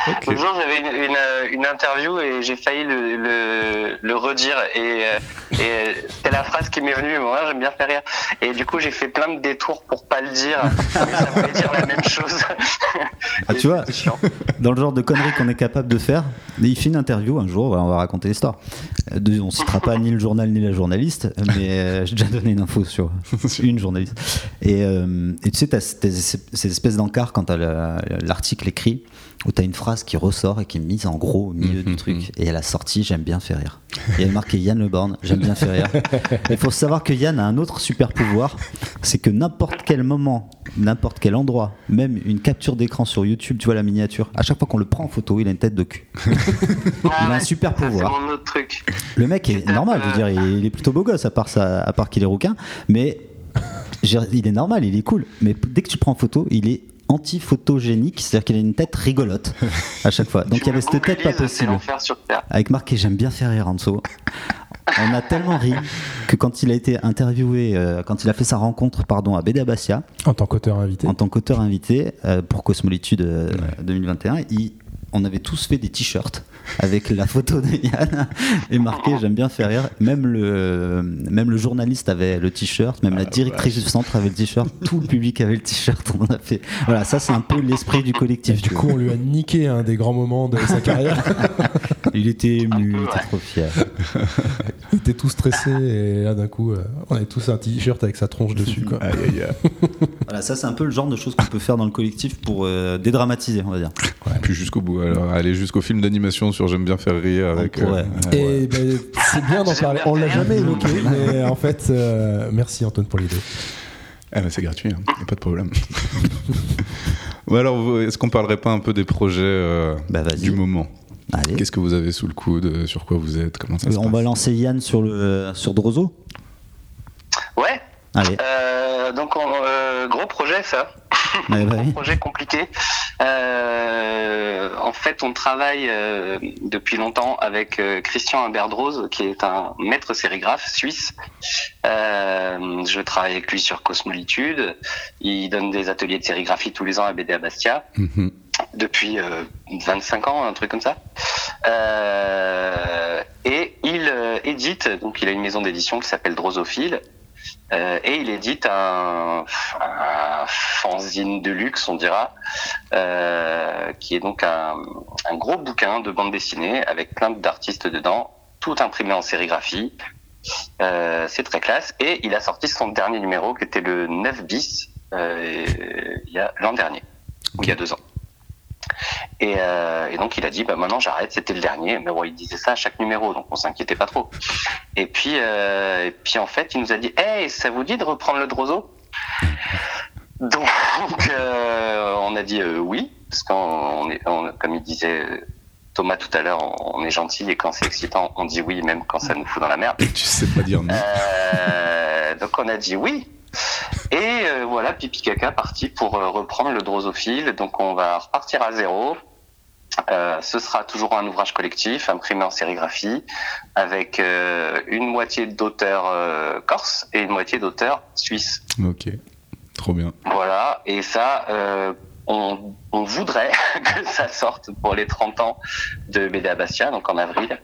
Ok. L'autre jour, j'avais une, une, euh, une interview et j'ai failli le, le, le redire. Et, euh, et euh, c'est la phrase qui m'est venue. Moi, j'aime bien faire rire. Et du coup, j'ai fait plein de détours pour pas le dire. [LAUGHS] Mais ça voulait dire la même chose. Ah, tu vois, [LAUGHS] dans le genre de conneries qu'on est capable de faire, il fait une interview un jour, voilà, on va raconter l'histoire. On citera pas ni le journal ni la journaliste, mais euh, j'ai déjà donné une info sur [LAUGHS] une journaliste. Et, euh, et tu sais, tu as ces espèces d'encarts quand tu as l'article écrit, où tu as une phrase qui ressort et qui est mise en gros au milieu du truc. Et à la sortie, j'aime bien faire rire. Il y a marqué Yann Le Born, j'aime bien faire rire. Il faut savoir que Yann a un autre super pouvoir, c'est que n'importe quel moment, n'importe quel endroit, même une capture d'écran sur YouTube, tu vois la miniature, à chaque fois qu'on le prend en photo, il a une tête de cul. Ah [LAUGHS] Il a un super ça, pouvoir. Mon autre truc. Le mec est normal, je veux dire, il est plutôt beau gosse à part, ça, à part qu'il est rouquin, mais il est normal, il est cool. Mais dès que tu prends en photo, il est anti-photogénique, c'est-à-dire qu'il a une tête rigolote à chaque fois. Donc il y avait cette tête pas C'est possible. l'enfer sur Terre. Avec marqué J'aime bien faire rire en dessous. On a tellement ri que quand il a été interviewé, euh, quand il a fait sa rencontre pardon, à Béda Bastia, En tant qu'auteur invité. en tant qu'auteur invité euh, pour Cosmolitude euh, 2021, il- on avait tous fait des t-shirts avec la photo de Yann et marqué J'aime bien faire rire. Même le, même le journaliste avait le t-shirt, même la directrice du centre avait le t-shirt, tout le public avait le t-shirt. On a fait. Voilà, ça c'est un peu l'esprit du Et collectif. du coup, vois. on lui a niqué un des grands moments de sa carrière. [LAUGHS] il était ému, il était trop fier. [LAUGHS] Il était tout stressé et là, d'un coup, euh, on avait tous un t-shirt avec sa tronche dessus. Quoi. Aïe, aïe, aïe. Voilà, ça c'est un peu le genre de choses qu'on peut faire dans le collectif pour euh, dédramatiser, on va dire. Puis jusqu'au bout. Alors, aller jusqu'au film d'animation sur J'aime bien faire rire avec. euh, ouais. Et ben, c'est bien d'en [LAUGHS] parler. On l'a jamais évoqué, mais en fait, euh, merci Antoine pour l'idée. Ah bah c'est gratuit, hein. y a pas de problème. [LAUGHS] Ou alors, est-ce qu'on parlerait pas un peu des projets euh, Bah, du moment Allez. Qu'est-ce que vous avez sous le coude Sur quoi vous êtes Comment ça se on passe va lancer Yann sur, le, sur Drozo? Ouais. Allez. Euh, donc, on- euh, gros projet, ça. [LAUGHS] Ouais, bah oui. projet compliqué. Euh, en fait, on travaille euh, depuis longtemps avec euh, Christian Imberdrose, qui est un maître sérigraphe suisse. Euh, je travaille avec lui sur Cosmolitude. Il donne des ateliers de sérigraphie tous les ans à BD à Bastia Mhm. depuis euh, 25 ans, un truc comme ça. Euh, et il euh, édite, donc il a une maison d'édition qui s'appelle Drosophile, euh, et il édite un, un fanzine de luxe, on dira, euh, qui est donc un, un gros bouquin de bande dessinée avec plein d'artistes dedans, tout imprimé en sérigraphie. Euh, c'est très classe. Et il a sorti son dernier numéro, qui était le 9 bis, euh, il y a l'an dernier, ou il y a deux ans. Et, euh, et donc il a dit bah maintenant j'arrête, c'était le dernier. Mais bon, il disait ça à chaque numéro, donc on s'inquiétait pas trop. Et puis euh, et puis en fait il nous a dit hey ça vous dit de reprendre le Drozo? Donc euh, on a dit oui parce qu'on est on- comme il disait Thomas tout à l'heure, on, est gentil et quand c'est excitant on dit oui même quand ça nous fout dans la merde. Tu sais pas dire non. Donc on a dit oui. Et euh, voilà, Pipi Caca parti pour euh, reprendre le drosophile. Donc on va repartir à zéro. Euh, ce sera toujours un ouvrage collectif, imprimé en sérigraphie, avec euh, une moitié d'auteurs euh, corse et une moitié d'auteurs suisses. Ok, trop bien. Voilà, et ça, on, on voudrait [LAUGHS] que ça sorte pour les 30 ans de BD à Bastia, donc en avril.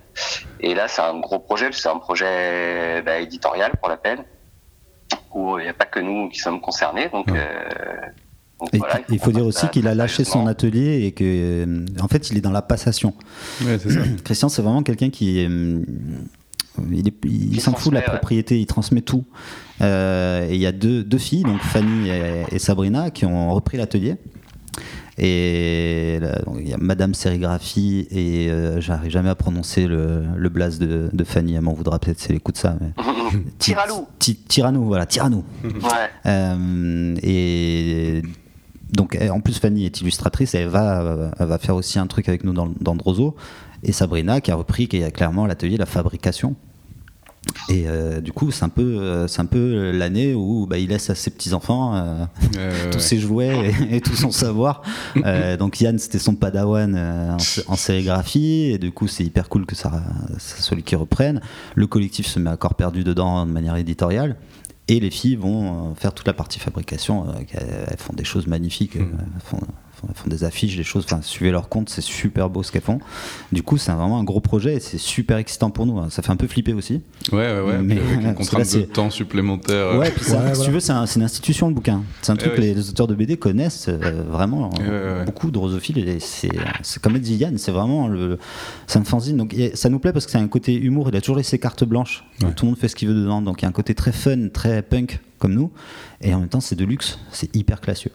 Et là, c'est un gros projet, c'est un projet bah, éditorial pour la peine, où il n'y a pas que nous qui sommes concernés. Donc, Ouais. euh, Donc, Et voilà, il faut dire aussi qu'il a lâché son atelier et que, euh, en fait, il est dans la passation. Ouais, c'est ça. [CLEARS THROAT] Christian, c'est vraiment quelqu'un qui. euh, il est- il Qui s'en fout de la ouais. propriété, il transmet tout. Euh, et il y a deux, deux filles, donc Fanny et, et Sabrina, qui ont repris l'atelier. Et là, donc, il y a Madame Sérigraphie, et euh, j'arrive jamais à prononcer le, le blaze de, de Fanny, elle m'en voudra peut-être si elle écoute ça. Mais... [LAUGHS] Tiralou. Ti- Tyrannou, voilà, Tyrannou. Ouais. Euh, et donc, elle- en plus, Fanny est illustratrice, elle va, elle va faire aussi un truc avec nous dans, dans Drozo. Et Sabrina qui a repris qui a clairement l'atelier de la fabrication. Et euh, du coup, c'est un peu, euh, c'est un peu l'année où bah, il laisse à ses petits enfants euh, Euh, tous ouais. ses jouets et, et tout son savoir. [LAUGHS] Donc Yann, c'était son padawan en, en sérigraphie, et du coup, c'est hyper cool que ça, ça soit lui qui reprenne. Le collectif se met à corps perdu dedans de manière éditoriale. Et les filles vont faire toute la partie fabrication. elles font des choses magnifiques. Elles font- elles font des affiches, des choses. Enfin, suivez leur compte, c'est super beau ce qu'elles font. Du coup, c'est vraiment un gros projet et c'est super excitant pour nous. hein. Ça fait un peu flipper aussi. Ouais, ouais, ouais. Mais- Puis avec [LAUGHS] une parce que contrainte là, de temps supplémentaire. euh, Ouais, puis ça, Ouais, si voilà. tu veux, c'est un- c'est une institution le bouquin. C'est un truc Eh que oui. les, les auteurs de BD connaissent euh, vraiment. Eh ouais, ouais. Beaucoup de drosophiles. et C'est comme dit Yann, c'est vraiment le. C'est un fanzine. Donc et ça nous plaît parce que c'est un côté humour. Il a toujours laissé carte blanche. Ouais. Tout le monde fait ce qu'il veut dedans. Donc il y a un côté très fun, très punk comme nous. Et en même temps, c'est de luxe. C'est hyper classieux.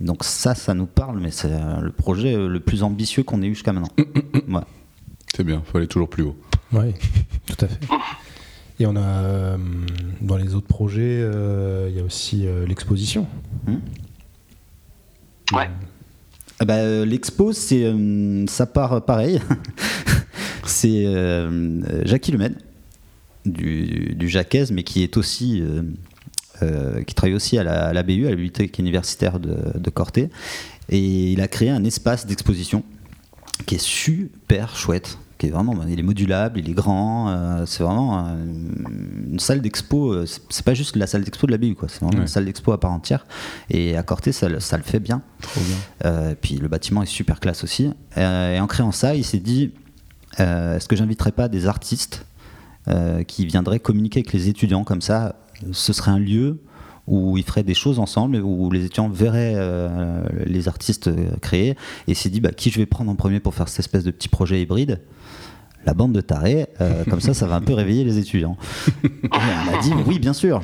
Donc ça, ça nous parle, mais c'est euh, le projet euh, le plus ambitieux qu'on ait eu jusqu'à maintenant. [COUGHS] Ouais. C'est bien, faut aller toujours plus haut. Oui, [LAUGHS] tout à fait. Et on a, euh, dans les autres projets, euh, il y a aussi euh, l'exposition. Ouais. Ah bah, L'expo, c'est euh, ça part pareil. [LAUGHS] c'est euh, Jackie Lemaine du, du Jacques, mais qui est aussi euh, qui travaille aussi à la, à la BU, à la bibliothèque universitaire de, de Corté, et il a créé un espace d'exposition qui est super chouette. Qui est vraiment, il est modulable, il est grand, euh, c'est vraiment euh, une salle d'expo. euh, c'est pas juste la salle d'expo de la BU, quoi. C'est vraiment Ouais. une salle d'expo à part entière. Et à Corté, ça, le- ça le fait bien. Trop bien. Euh, puis le bâtiment est super classe aussi. Et en créant ça, il s'est dit est-ce que j'inviterais pas des artistes qui viendraient communiquer avec les étudiants comme ça Ce serait un lieu où ils feraient des choses ensemble, où les étudiants verraient euh, les artistes euh, créer. Et s'est dit bah, qui je vais prendre en premier pour faire cette espèce de petit projet hybride? La bande de tarés, euh, [LAUGHS] comme ça, ça va un peu réveiller les étudiants. Et on a dit oui, bien sûr.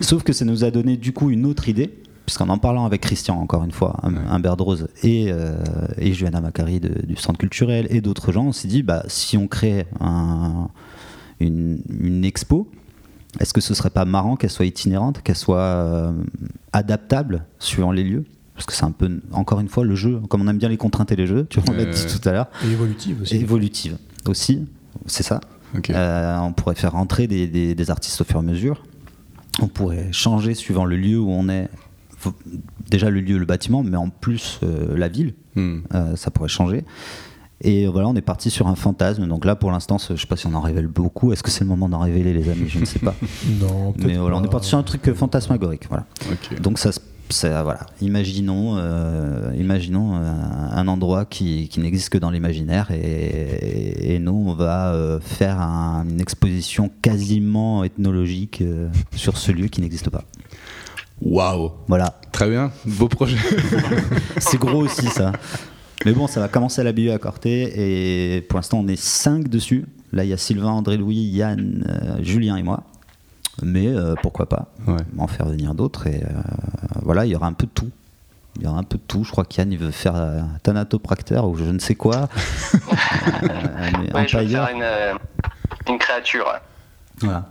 Sauf que ça nous a donné du coup une autre idée, puisqu'en en parlant avec Christian, encore une fois, un Berd Rose et, euh, et Johanna Macari de- du Centre culturel et d'autres gens, on s'est dit bah, si on crée un- une, une expo, est-ce que ce serait pas marrant qu'elle soit itinérante, qu'elle soit euh, adaptable suivant les lieux? Parce que c'est un peu, encore une fois, le jeu, comme on aime bien les contraintes et les jeux, tu vois, on l'a dit Euh, tout à l'heure, Et évolutive aussi. et évolutive aussi, c'est ça. Euh, on pourrait faire rentrer des, des- des artistes au fur et à mesure. On pourrait changer suivant le lieu où on est. Faut- Déjà le lieu, le bâtiment, mais en plus euh, la ville, Hmm. Euh, ça pourrait changer. Et voilà, on est parti sur un fantasme. Donc là, pour l'instant, je sais pas si on en révèle beaucoup. Est-ce que c'est le moment d'en révéler, les amis? Je ne sais pas. [LAUGHS] Non, mais voilà, on est parti sur un truc euh, fantasmagorique. Voilà. Ok. Donc ça, se- ça, voilà. Imaginons, euh, imaginons un, un endroit qui, qui n'existe que dans l'imaginaire et, et nous on va euh, faire un- une exposition quasiment ethnologique euh, sur ce lieu qui n'existe pas. Waouh. Voilà, Très bien, beau projet. [LAUGHS] c'est gros aussi ça. Mais bon, ça va commencer à la BU à Corté et pour l'instant on est 5 dessus. Là il y a Sylvain, André Louis, Yann, euh, Julien et moi. Mais euh, pourquoi pas Ouais. en faire venir d'autres et euh, voilà, il y aura un peu de tout. Il y aura un peu de tout. Je crois qu'Yann il veut faire euh, Thanatopracteur ou je ne sais quoi. [LAUGHS] Euh, mais Ouais, je vais empailler. faire une, une créature. Voilà.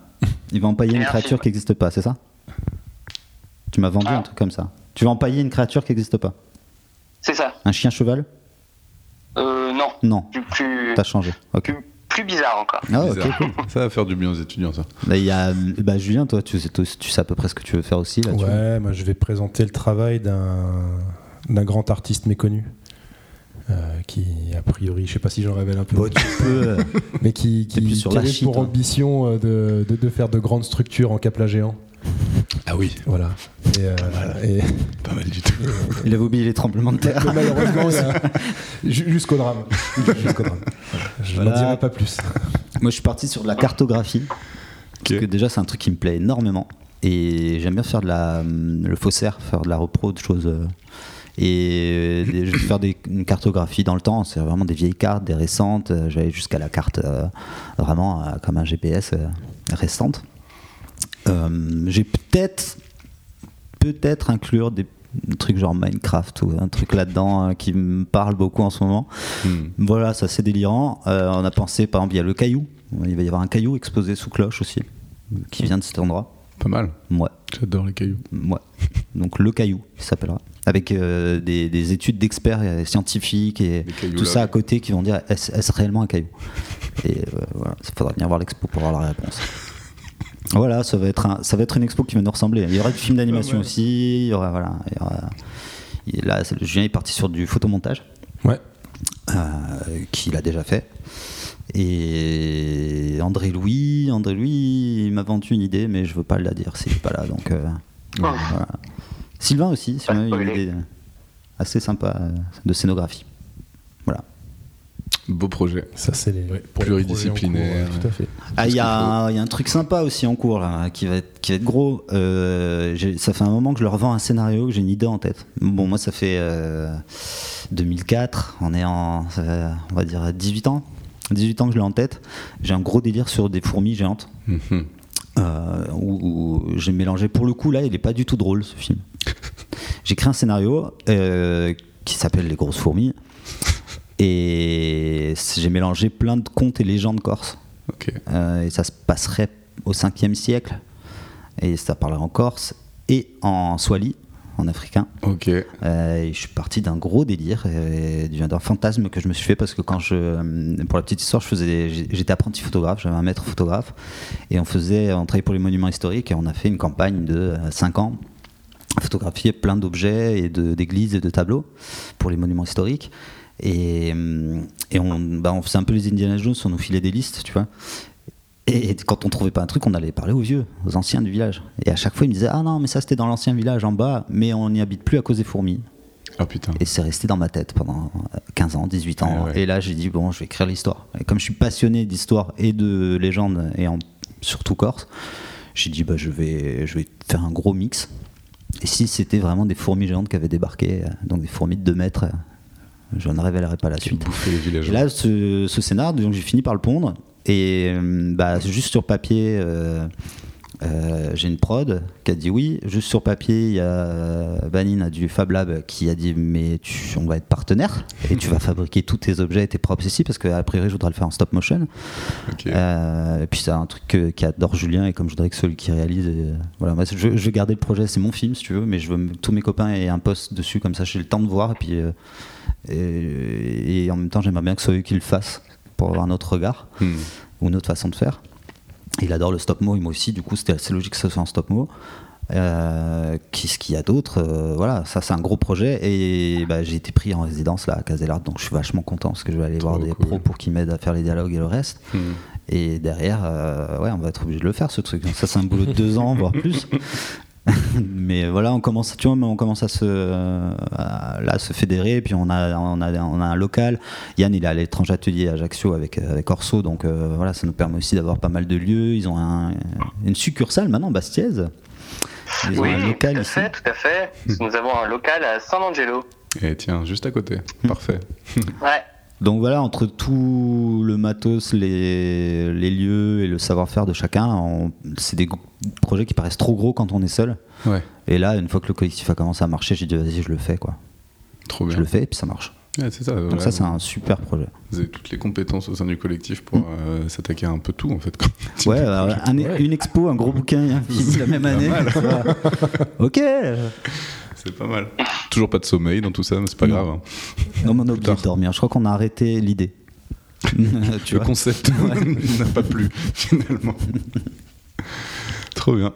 Il va empailler une créature qui n'existe pas, c'est ça? Tu m'as vendu Ah. un truc comme ça. Tu vas empailler une créature qui n'existe pas? C'est ça. Un chien cheval? Euh, non. Non, Plus, plus, t'as changé. Ok. plus, plus bizarre encore. Ah, cool. Ça va faire du bien aux étudiants, ça. Là, y a bah, Julien, toi, tu tu sais à peu près ce que tu veux faire aussi là. tu. Ouais, moi je vais présenter le travail d'un d'un grand artiste méconnu. euh, qui a priori, je sais pas si j'en révèle un peu, Bon, tu peux. euh, [LAUGHS] mais qui, qui, plus sur qui avait l'archi, pour toi. ambition euh, de, de, de faire de grandes structures en capla géant. Ah oui, Voilà. Et, euh, et- pas mal du tout. [LAUGHS] il avait oublié les tremblements de terre. mais malheureusement, [LAUGHS] jusqu'au drame. Jusqu'au drame. Je Voilà. n'en dirai pas plus. Moi, je suis parti sur de la cartographie. Parce que déjà, c'est un truc qui me plaît énormément. Et j'aime bien faire de la, le faussaire, faire de la repro, de choses. euh, et des- je vais faire des, une cartographie dans le temps. C'est vraiment des vieilles cartes, des récentes. Euh, J'allais jusqu'à la carte euh, vraiment euh, comme un GPS euh, récente. Euh, J'ai peut-être peut-être inclure des trucs genre Minecraft ou un truc là-dedans euh, qui me parle beaucoup en ce moment. Hmm. Voilà, ça c'est délirant. Euh, on a pensé, par exemple, il y a le caillou. Il va y avoir un caillou exposé sous cloche aussi, qui vient de cet endroit. Pas mal. Ouais, J'adore les cailloux. ouais. Donc le caillou, il s'appellera. Avec euh, des, des études d'experts scientifiques et tout ça à côté qui vont dire est-ce réellement un caillou? Et voilà, il faudra venir voir l'expo pour avoir la réponse. Voilà, ça va être un, ça va être une expo qui va nous ressembler. Il y aura du film d'animation aussi. Il y aura voilà. il y aura- il- là, Julien est parti sur du photomontage Ouais. euh, qu'il a déjà fait. Et André Louis, André Louis, il m'a vendu une idée, mais je veux pas la dire s'il est pas là. Donc euh, voilà. Sylvain aussi, Sylvain a une idée assez sympa euh, de scénographie. Beau projet. Ça, c'est les cours, ouais, tout à fait. Ah, il y, qu'il a il y a un truc sympa aussi en cours là, qui va être, qui va être gros. Euh, j'ai- ça fait un moment que je leur vends un scénario, que j'ai une idée en tête. Bon, moi, ça fait euh, 2004, on est en, ça fait, on va dire, 18 ans. 18 ans que je l'ai en tête. J'ai un gros délire sur des fourmis géantes. Mhm. euh, où, où j'ai mélangé. Pour le coup, là, il est pas du tout drôle ce film. [LAUGHS] J'ai créé un scénario euh, qui s'appelle Les grosses fourmis. Et j'ai mélangé plein de contes et légendes corses. Ok. Euh, et ça se passerait au 5e siècle. Et ça parlerait en corse et en swahili, en africain. Ok. Euh, et je suis parti d'un gros délire, euh, du- d'un fantasme que je me suis fait parce que quand je, euh, pour la petite histoire, je faisais, j'ai- j'étais apprenti photographe, j'avais un maître photographe et on faisait, on travaillait pour les monuments historiques et on a fait une campagne de 5 ans à photographier plein d'objets et d'églises et de tableaux pour les monuments historiques. Et, et on, bah, on faisait un peu les Indiana Jones, on nous filait des listes, tu vois. Et quand on trouvait pas un truc, on allait parler aux vieux, aux anciens du village. Et à chaque fois, ils me disaient Ah non, mais ça c'était dans l'ancien village en bas, mais on n'y habite plus à cause des fourmis. Ah putain. Et c'est resté dans ma tête pendant euh, 15 ans, 18 ans. Ah ouais. Et là, j'ai dit Bon, je vais écrire l'histoire. Et comme je suis passionné d'histoire et de légende, et en, surtout corse, j'ai dit bah, je, vais, je vais faire un gros mix. Et si c'était vraiment des fourmis géantes qui avaient débarqué, euh, donc des fourmis de 2 mètres, euh, je ne révélerai pas la suite. Et là, ce, ce scénar, donc j'ai fini par le pondre. Et euh, bah, juste sur papier, euh, euh, j'ai une prod qui a dit oui. Juste sur papier, il y a Vanine du Fab Lab qui a dit mais tu, on va être partenaire et tu vas fabriquer tous tes objets et tes propres ici parce qu'a priori je voudrais le faire en stop motion. Euh, et puis c'est un truc qu'adore Julien et comme je voudrais que celui qui réalise, euh, voilà, moi je, je vais garder le projet, c'est mon film si tu veux, mais je veux tous mes copains aient un poste dessus comme ça j'ai le temps de voir et puis euh, et, et en même temps j'aimerais bien que ce soit eux qui le fassent pour avoir un autre regard Hmm. ou une autre façon de faire. Il adore le stop mo, moi aussi, du coup c'était assez logique que ce soit en stop mo. Euh, Qu'est-ce qu'il y a d'autre Euh, Voilà, ça c'est un gros projet et bah, j'ai été pris en résidence là à Caselart, donc je suis vachement content parce que je vais aller voir Trop des cool. pros pour qu'ils m'aident à faire les dialogues et le reste. Hmm. Et derrière, euh, ouais, on va être obligé de le faire ce truc. Ça, c'est un boulot de deux ans, voire plus. [LAUGHS] [LAUGHS] mais voilà, on commence, tu vois, on commence à se, euh, à, là, à se fédérer. Et puis on a, on a, on a un local. Yann, il est à l'étrange atelier à Ajaccio avec, avec Orso, donc euh, voilà, ça nous permet aussi d'avoir pas mal de lieux. Ils ont un- une succursale maintenant, Bastiaise. Ils ont oui, un local tout à ici. fait, tout à fait. [LAUGHS] Nous avons un local à San Angelo. Et tiens, juste à côté. [LAUGHS] Parfait. Ouais. Donc voilà, entre tout le matos, les, les lieux et le savoir-faire de chacun, c'est des projets qui paraissent trop gros quand on est seul. Ouais. Et là, une fois que le collectif a commencé à marcher, j'ai dit vas-y, je le fais quoi. Trop Je bien. le fais et puis ça marche. Ouais, ça. Donc ça, c'est vous- un super projet. Vous avez toutes les compétences au sein du collectif pour euh, s'attaquer à un peu tout en fait. quoi. [LAUGHS] Ouais, alors, un- Ouais. une expo, un gros bouquin un film la même [LAUGHS] année. [LAUGHS] ok. C'est pas mal. Toujours pas de sommeil dans tout ça, mais c'est pas Non. grave. hein. Non, mais on a oublié de dormir. Je crois qu'on a arrêté l'idée. [LAUGHS] [LAUGHS] Le vois concept [LAUGHS] n'a pas plu finalement. Trop bien.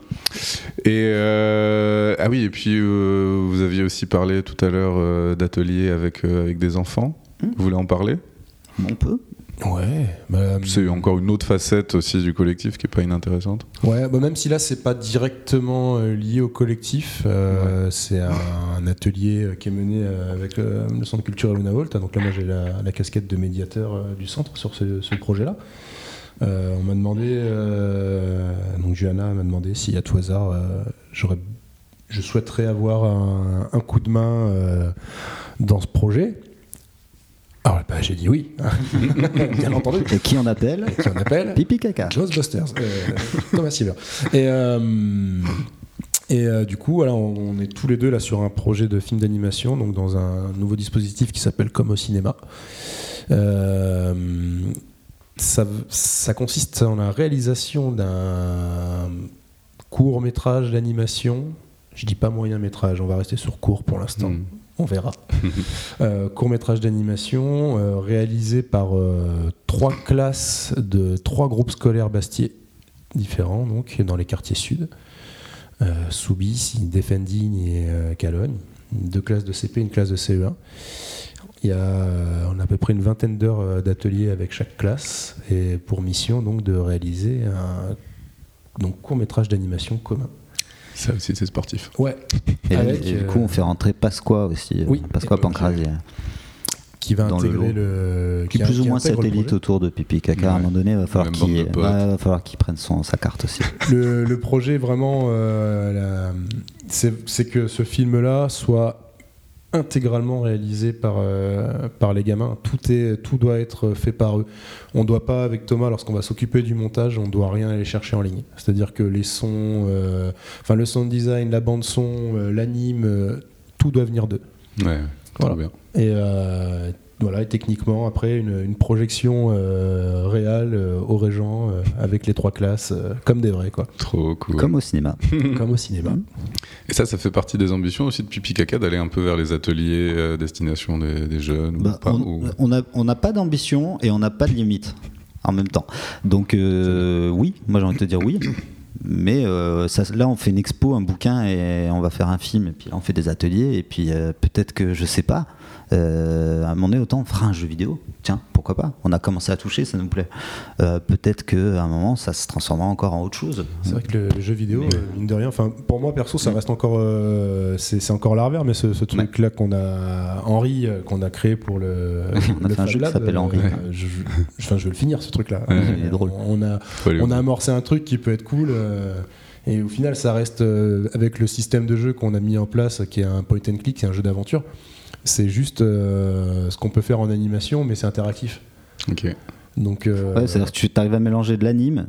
Et euh, ah oui, et puis euh, vous aviez aussi parlé tout à l'heure euh, d'ateliers avec, euh, avec des enfants. Hmm. Vous voulez en parler? On peut. Ouais, bah, C'est encore une autre facette aussi du collectif qui est pas inintéressante. ouais bah même si là c'est pas directement euh, lié au collectif, euh, c'est un, un atelier euh, qui est mené avec le centre culturel Luna Volta. Donc là moi j'ai la, la casquette de médiateur du centre sur ce, ce projet-là. Euh, on m'a demandé, euh, donc Johanna m'a demandé si à tout hasard, j'aurais, je souhaiterais avoir un, un coup de main euh, dans ce projet. Alors bah, j'ai dit oui, [LAUGHS] bien entendu. Et qui en appelle Et qui on appelle Pipi caca. Ghostbusters, euh, Thomas Silver. Et, euh, et euh, du coup, voilà, on, on est tous les deux là sur un projet de film d'animation, donc dans un nouveau dispositif qui s'appelle Comme au cinéma. Euh, ça, ça consiste en la réalisation d'un court métrage d'animation. Je dis pas moyen métrage, on va rester sur court pour l'instant. Mm. On verra. [LAUGHS] Euh, court métrage d'animation euh, réalisé par euh, trois classes de trois groupes scolaires bastiers différents, donc dans les quartiers sud. Soubis, Defending et Calogne. Deux classes de CP, une classe de CE1. Il y a, on a à peu près une vingtaine d'heures d'atelier avec chaque classe et pour mission donc de réaliser un donc, court métrage d'animation commun. Ça aussi, c'est sportif. Ouais. Et, Avec, et du euh, coup, on fait rentrer Pasqua aussi. euh, Oui. Pasqua Pancrasi. qui va Dans le intégrer lot. le, Qui est plus ou moins le satellite autour de Pipi Caca. À un moment donné, il va falloir qu'il ouais, va falloir qu'il prenne son, sa carte aussi. [LAUGHS] le, le projet vraiment, euh, la- c'est que ce film-là soit intégralement réalisé par, euh, par les gamins. Tout, est, tout doit être fait par eux. On ne doit pas, avec Thomas, lorsqu'on va s'occuper du montage, on ne doit rien aller chercher en ligne. C'est-à-dire que les sons, euh, enfin le sound design, la bande son, euh, l'anime, tout doit venir d'eux. Ouais, Voilà. bien. Et voilà, et techniquement, après, une, une projection euh, réelle euh, au Régent euh, avec les trois classes, euh, comme des vrais, quoi. Trop cool. Comme au cinéma. [LAUGHS] comme au cinéma. Et ça, ça fait partie des ambitions aussi de Pipi Caca d'aller un peu vers les ateliers euh, destination des, des jeunes Bah, ou pas, on ou- on a- on n'a pas d'ambition et on n'a pas de limite en même temps. Donc euh, oui, moi j'ai envie de te dire oui. Mais euh, ça, là, on fait une expo, un bouquin, et on va faire un film, et puis là, on fait des ateliers, et puis euh, peut-être que, je sais pas, euh, à un moment donné, autant on fera un jeu vidéo. Tiens, pourquoi pas On a commencé à toucher, ça nous plaît. Euh, peut-être qu'à un moment, ça se transformera encore en autre chose. C'est vrai que le, jeu vidéo, euh, mine de rien, enfin pour moi perso, ça reste encore, euh, c'est encore l'arrière, mais ce, ce truc-là qu'on a, Henri, qu'on a créé pour le, [LAUGHS] On a le fait un jeu qui Lab, s'appelle euh, Henri. je, je- enfin, je veux le finir ce truc-là. Ouais, il est drôle. On a, on a amorcé un truc qui peut être cool. euh, et au final, ça reste euh, avec le système de jeu qu'on a mis en place, qui est un point and click, c'est un jeu d'aventure. C'est juste euh, ce qu'on peut faire en animation, mais c'est interactif. Ok. Donc, euh, Ouais, c'est-à-dire que tu arrives à mélanger de l'anime,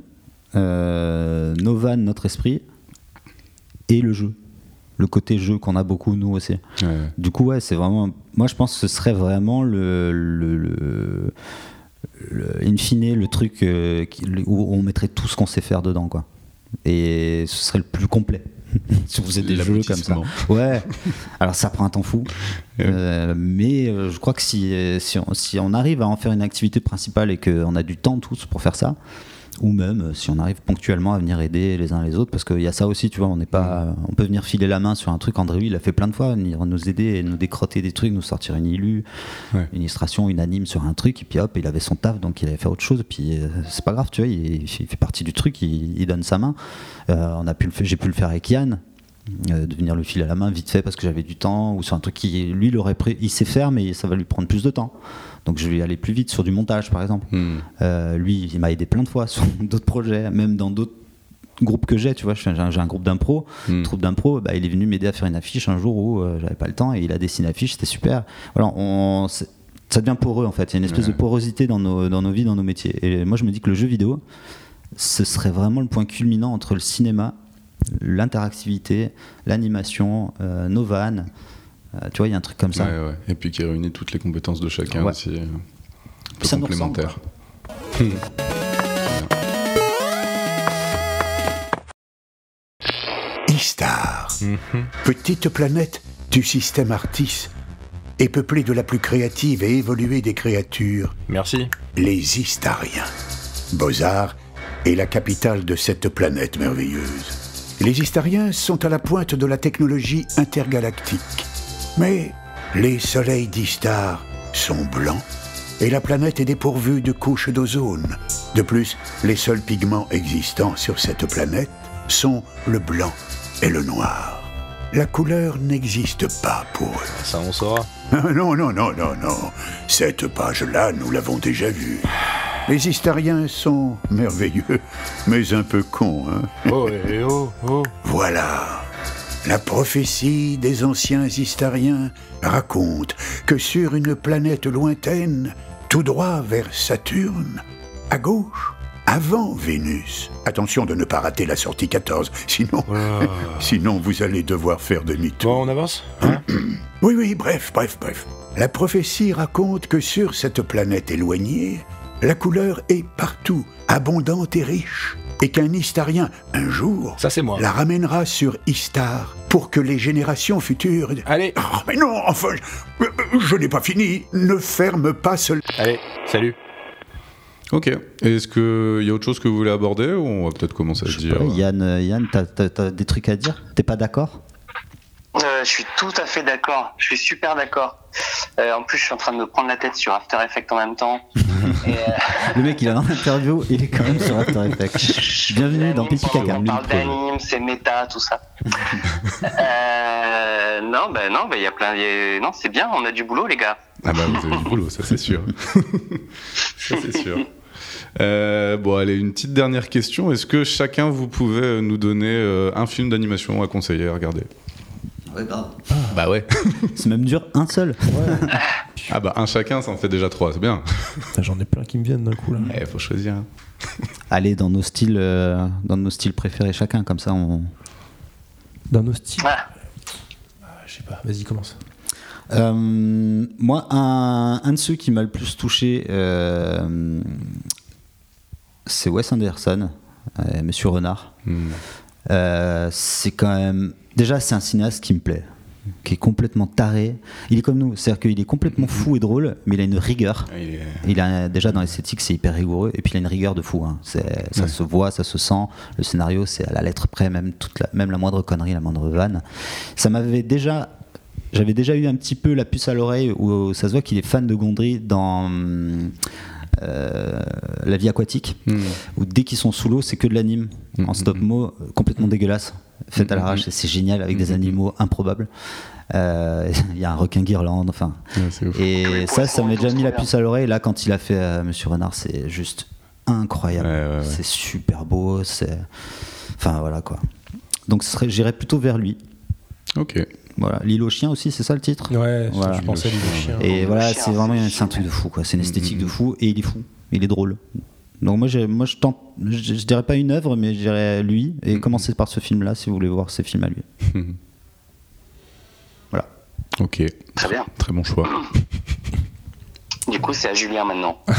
euh, Novan, notre esprit, et le jeu. Le côté jeu qu'on a beaucoup, nous aussi. Ouais. Du coup, ouais, c'est vraiment. Moi, je pense que ce serait vraiment le. le, le- le- in fine, le truc euh, qui- le- où on mettrait tout ce qu'on sait faire dedans, quoi. Et ce serait le plus complet. [LAUGHS] si vous êtes des jeux comme ça. Ouais. Alors ça prend un temps fou. Ouais. Euh, mais euh, je crois que si, euh, si, on, si on arrive à en faire une activité principale et qu'on a du temps tous pour faire ça, ou même euh, si on arrive ponctuellement à venir aider les uns les autres, parce qu'il y a ça aussi, tu vois, on n'est pas, on peut venir filer la main sur un truc. André, lui, il a fait plein de fois, venir nous aider, et nous décrotter des trucs, nous sortir une illu, Ouais. une illustration, une anime sur un truc, et puis hop, il avait son taf, donc il allait faire autre chose. Puis euh, c'est pas grave, tu vois, il, il fait partie du truc, il, il donne sa main. Euh, on a pu le faire- j'ai pu le faire avec Yann. euh, de venir le filer à la main vite fait parce que j'avais du temps ou sur un truc qui lui il aurait pris il sait faire mais ça va lui prendre plus de temps donc je vais aller plus vite sur du montage par exemple Hmm. euh, lui, il m'a aidé plein de fois [LAUGHS] sur d'autres projets, même dans d'autres groupes que j'ai. Tu vois, j'ai un, groupe d'impro. Hmm. Troupe d'impro, bah, il est venu m'aider à faire une affiche un jour où euh, j'avais pas le temps et il a dessiné l'affiche, c'était super. Voilà, on, ça devient poreux en fait. Il y a une espèce Ouais. de porosité dans nos, dans nos vies, dans nos métiers. Et moi, je me dis que le jeu vidéo, ce serait vraiment le point culminant entre le cinéma, l'interactivité, l'animation, euh, nos vannes. Euh, tu vois, il y a un truc comme ça. Ouais, ouais. Et puis qui réunit toutes les compétences de chacun Ouais. aussi. euh, un peu Ça nous ressemble, complémentaires. [LAUGHS] Istar, petite planète du système Artis, est peuplée de la plus créative et évoluée des créatures, Merci. les Istariens. Bozar est la capitale de cette planète merveilleuse. Les Istariens sont à la pointe de la technologie intergalactique. Mais les soleils d'Istar sont blancs et la planète est dépourvue de couches d'ozone. De plus, les seuls pigments existants sur cette planète sont le blanc et le noir. La couleur n'existe pas pour eux. Ça, on saura. Ah, Non, non, non, non, non. Cette page-là, nous l'avons déjà vue. Les Istariens sont merveilleux, mais un peu cons, hein Oh, eh, oh, oh. Voilà. La prophétie des anciens Istariens raconte que sur une planète lointaine, tout droit vers Saturne, à gauche, avant Vénus. Attention de ne pas rater la sortie 14, sinon, [LAUGHS] sinon vous allez devoir faire demi-tour. Bon, on avance Oui, oui, bref, bref, bref. La prophétie raconte que sur cette planète éloignée, la couleur est partout, abondante et riche, et qu'un Istarien, un jour, Ça, c'est moi. la ramènera sur Istar pour que les générations futures... Allez, Oh, mais non, enfin, je, je n'ai pas fini. Ne ferme pas ce... allez, salut. Ok. Est-ce qu'il y a autre chose que vous voulez aborder ou on va peut-être commencer à se dire Ouais, Yann, euh, Yann t'as, t'as- t'as des trucs à dire? T'es pas d'accord? Euh, je suis tout à fait d'accord. Je suis super d'accord. Euh, en plus, je suis en train de me prendre la tête sur After Effects en même temps. [LAUGHS] Et, euh, Le mec, il a un interview, il est quand même sur After Effects. Bienvenue dans Pipi Caca. On parle d'anime, c'est méta, tout ça. [LAUGHS] euh, non, ben non, ben il y a plein. il y a- Non, c'est bien. On a du boulot, les gars. Ah bah vous avez du boulot, ça c'est sûr. [LAUGHS] ça c'est sûr. Euh, bon, allez, une petite dernière question. Est-ce que chacun vous pouvez nous donner euh, un film d'animation à conseiller? À regarder Bah ouais. [LAUGHS] C'est même dur, un seul. Ah bah un chacun, ça en fait déjà trois, c'est bien. Putain, J'en ai plein qui me viennent d'un coup là. Eh, faut choisir. hein. [LAUGHS] Allez, dans nos styles, euh, dans nos styles préférés chacun, comme ça on. Dans nos styles. Ah, Ah, Je sais pas, vas-y, commence. Euh, moi, un, un de ceux qui m'a le plus touché, euh, c'est Wes Anderson, euh, Monsieur Renard. Hmm. Euh, c'est quand même. Déjà, c'est un cinéaste qui me plaît, qui est complètement taré. Il est comme nous, c'est-à-dire qu'il est complètement fou et drôle, mais il a une rigueur. Ah, il est- Il a déjà dans l'esthétique, c'est hyper rigoureux, et puis il a une rigueur de fou. hein. Ça Ouais. se voit, ça se sent. Le scénario, c'est à la lettre près, même toute la, même la moindre connerie, la moindre vanne. Ça m'avait déjà, j'avais déjà eu un petit peu la puce à l'oreille où ça se voit qu'il est fan de Gondry dans euh, La vie aquatique, Hmm. où dès qu'ils sont sous l'eau, c'est que de l'anime en stop mo, euh, complètement dégueulasse, fait à l'arrache. et C'est génial avec des animaux improbables. Euh, [LAUGHS] Il y a un requin guirlande, enfin. Ouais. Et ça, ça m'est déjà mis la puce à l'oreille. Là, quand il a fait euh, Monsieur Renard, c'est juste incroyable. Ouais, ouais, ouais. C'est super beau. C'est, enfin voilà quoi. Donc, j'irais plutôt vers lui. Ok. Voilà, l'île aux chiens aussi, c'est ça le titre. Ouais, Voilà. je pensais à l'île aux chiens. Et voilà, chien, c'est vraiment un truc de fou quoi. C'est une esthétique Mhm. de fou et il est fou. Il est drôle. Donc moi, j'ai- moi je tente, je, je dirais pas une œuvre, mais je dirais lui. Et commencez par ce film-là si vous voulez voir ces films à lui. [LAUGHS] Voilà. Ok. très bien. Très bon choix. [LAUGHS] Du coup, c'est à Julien maintenant. [LAUGHS] Comme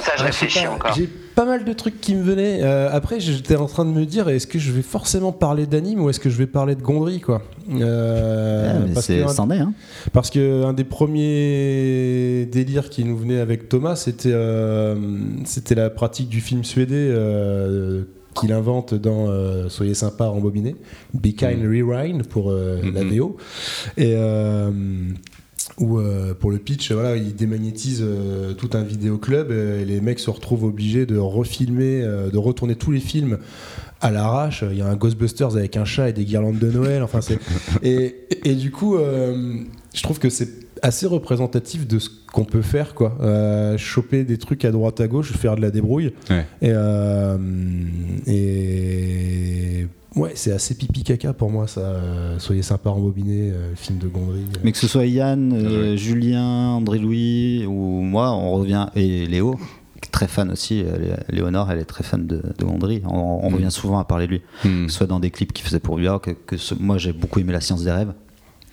ça, je Ah, réfléchis pas, encore. J'ai pas mal de trucs qui me venaient. Euh, après, j'étais en train de me dire, est-ce que je vais forcément parler d'anime ou est-ce que je vais parler de Gondry, quoi? Euh, parce, que, est, hein. parce que un des premiers délires qui nous venait avec Thomas, c'était euh, c'était la pratique du film suédé. euh, qu'il invente dans euh, Soyez sympa, rembobiner, Be Kind Rewind pour euh, la. VO. Et euh, où euh, pour le pitch, voilà, il démagnétise euh, tout un vidéoclub et les mecs se retrouvent obligés de refilmer, euh, de retourner tous les films à l'arrache. Il y a un Ghostbusters avec un chat et des guirlandes de Noël. Enfin, c'est et, [LAUGHS] et, et du coup, je trouve que c'est assez représentatif de ce qu'on peut faire, quoi. Choper des trucs à droite à gauche, faire de la débrouille. Ouais. Et, et ouais, c'est assez pipi caca pour moi, ça. Euh, Soyez sympa, rembobiné, euh, le film de Gondry. Mais que ce soit Yann, euh, Ouais. Julien, André Louis ou moi, on revient et Léo, qui est très fan aussi. euh, Lé- Léonore, elle est très fan de, de Gondry. On, on Mm. revient souvent à parler de lui, Hmm. que ce soit dans des clips qu'il faisait pour New York. Que ce- moi, j'ai beaucoup aimé La Science des rêves.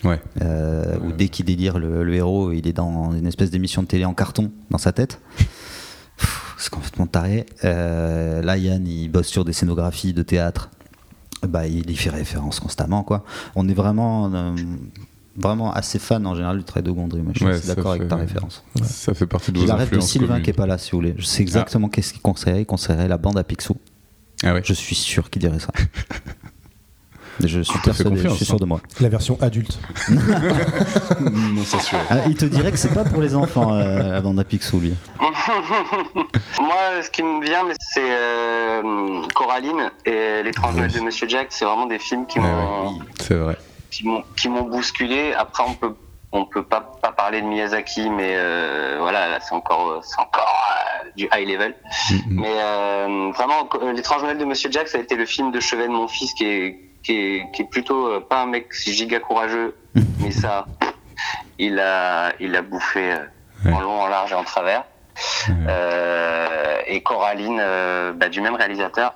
Ouais. euh, où dès qu'il délire, le, le héros, il est dans une espèce d'émission de télé en carton dans sa tête. [LAUGHS] C'est complètement taré. Euh, là, Yann, il bosse sur des scénographies de théâtre. Bah, il y fait référence constamment, quoi. On est vraiment, euh, vraiment assez fan en général du trait de Gondry. Moi, je suis Ouais, d'accord avec ta référence. Ça fait partie de vos rêve de influences Sylvain communes. qui est pas là, si vous voulez. Je sais exactement qu'est-ce qu'il conseillerait. Il conseillerait la bande à Picsou. Ah ouais. Je suis sûr qu'il dirait ça. [LAUGHS] Je suis fais persuadé, je suis sûr hein. de moi. La version adulte. [LAUGHS] non, c'est sûr. Ah, il te dirait que c'est pas pour les enfants, euh, à Picsou, lui. [LAUGHS] Moi, ce qui me vient, mais c'est euh, Coraline et l'étrange Noël de Monsieur Jack. C'est vraiment des films qui m'ont. C'est vrai. qui m'ont bousculé. Après, on peut on peut pas, pas parler de Miyazaki, mais euh, voilà, là, c'est encore, c'est encore euh, du high level. Mais euh, vraiment, l'étrange Noël de Monsieur Jack, ça a été le film de chevet de mon fils qui est, qui est, qui est plutôt euh, pas un mec giga courageux, [LAUGHS] mais ça, il a, il a bouffé euh, en long, en large et en travers. Euh, et Coraline, euh, bah, du même réalisateur,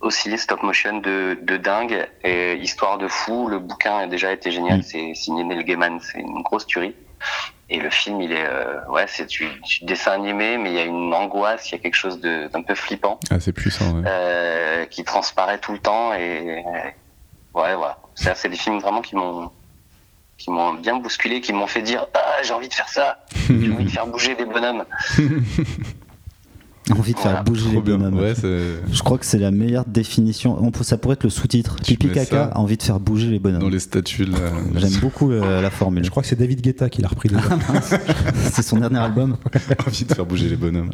aussi stop motion de, de dingue et histoire de fou. Le bouquin a déjà été génial, c'est signé Neil Gaiman, c'est une grosse tuerie. Et le film, il est, euh, ouais, c'est du, du dessin animé, mais il y a une angoisse, il y a quelque chose d'un peu flippant Ah, c'est puissant, ouais. euh, qui transparaît tout le temps et euh, ouais, voilà. C'est c'est des films vraiment qui m'ont qui m'ont bien bousculé, qui m'ont fait dire ah j'ai envie de faire ça, j'ai envie de faire bouger des bonhommes. [LAUGHS] Envie de faire Voilà. bouger les bien. bonhommes. Ouais. Je crois que c'est la meilleure définition. On peut- ça pourrait être le sous-titre. Tu Pipi caca, envie de faire bouger les bonhommes. Dans les statuts, là. J'aime beaucoup euh, la formule. Je crois que c'est David Guetta qui l'a repris déjà. c'est son dernier album. [LAUGHS] envie de faire bouger les bonhommes.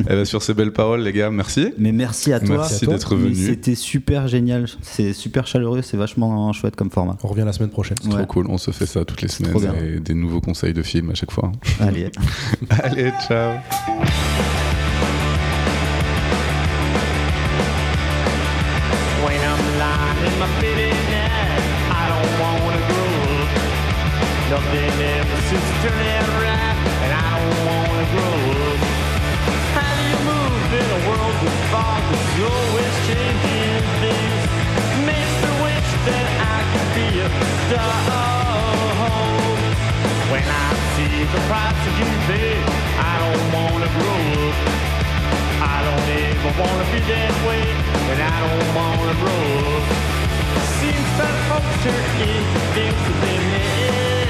Eh ben, sur ces belles paroles, les gars, merci. Mais merci à toi. Merci d'être venu. C'était super génial. C'est super chaleureux. C'est vachement chouette comme format. On revient la semaine prochaine. C'est Ouais. trop cool, on se fait ça toutes les semaines et des nouveaux conseils de films à chaque fois. Allez. [LAUGHS] Allez, ciao. Nothing ever seems to turn out right, and I don't wanna grow up. How do you move in a world with fog that's always changing things? Makes me wish that I could be a dog. When I see the price you pay, I don't wanna grow up. I don't ever wanna be that way, and I don't wanna grow up. Seems that folks turn into things that they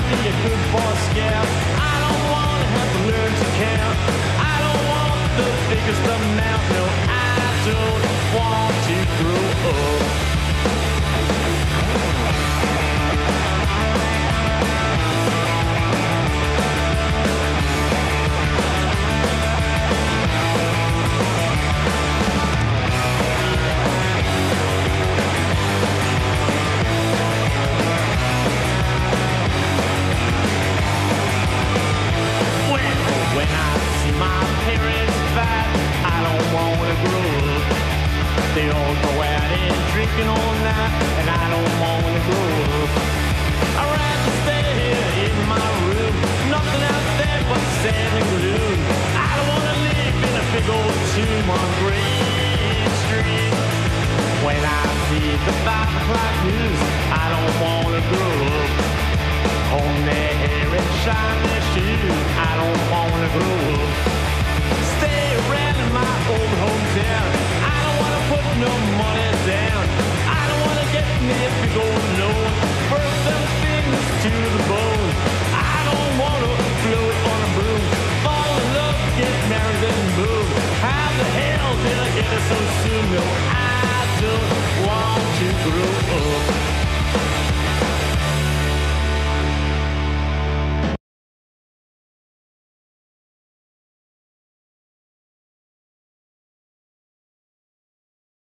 I don't wanna be a good boy scout. I don't wanna have to learn to count. I don't want the biggest amount. No, I don't want to grow up. When, I see my parents fight, I don't wanna grow up. They all go out and drinking all night, and I don't wanna grow up. I'd rather stay here in my room, nothing out there but sand and gloom. I don't wanna live in a big old tomb on Green Street. When I see the five o'clock news, I don't wanna grow up. On their hair and shine their shoes, I don't wanna grow up. Stay around in my old hometown. I don't wanna put no money down. I don't wanna get me a big old loan. Burn them fingers to the bone. I don't wanna float on a broom. Fall in love, get married and boom. How the hell did I get it so soon? No, I don't want to grow up.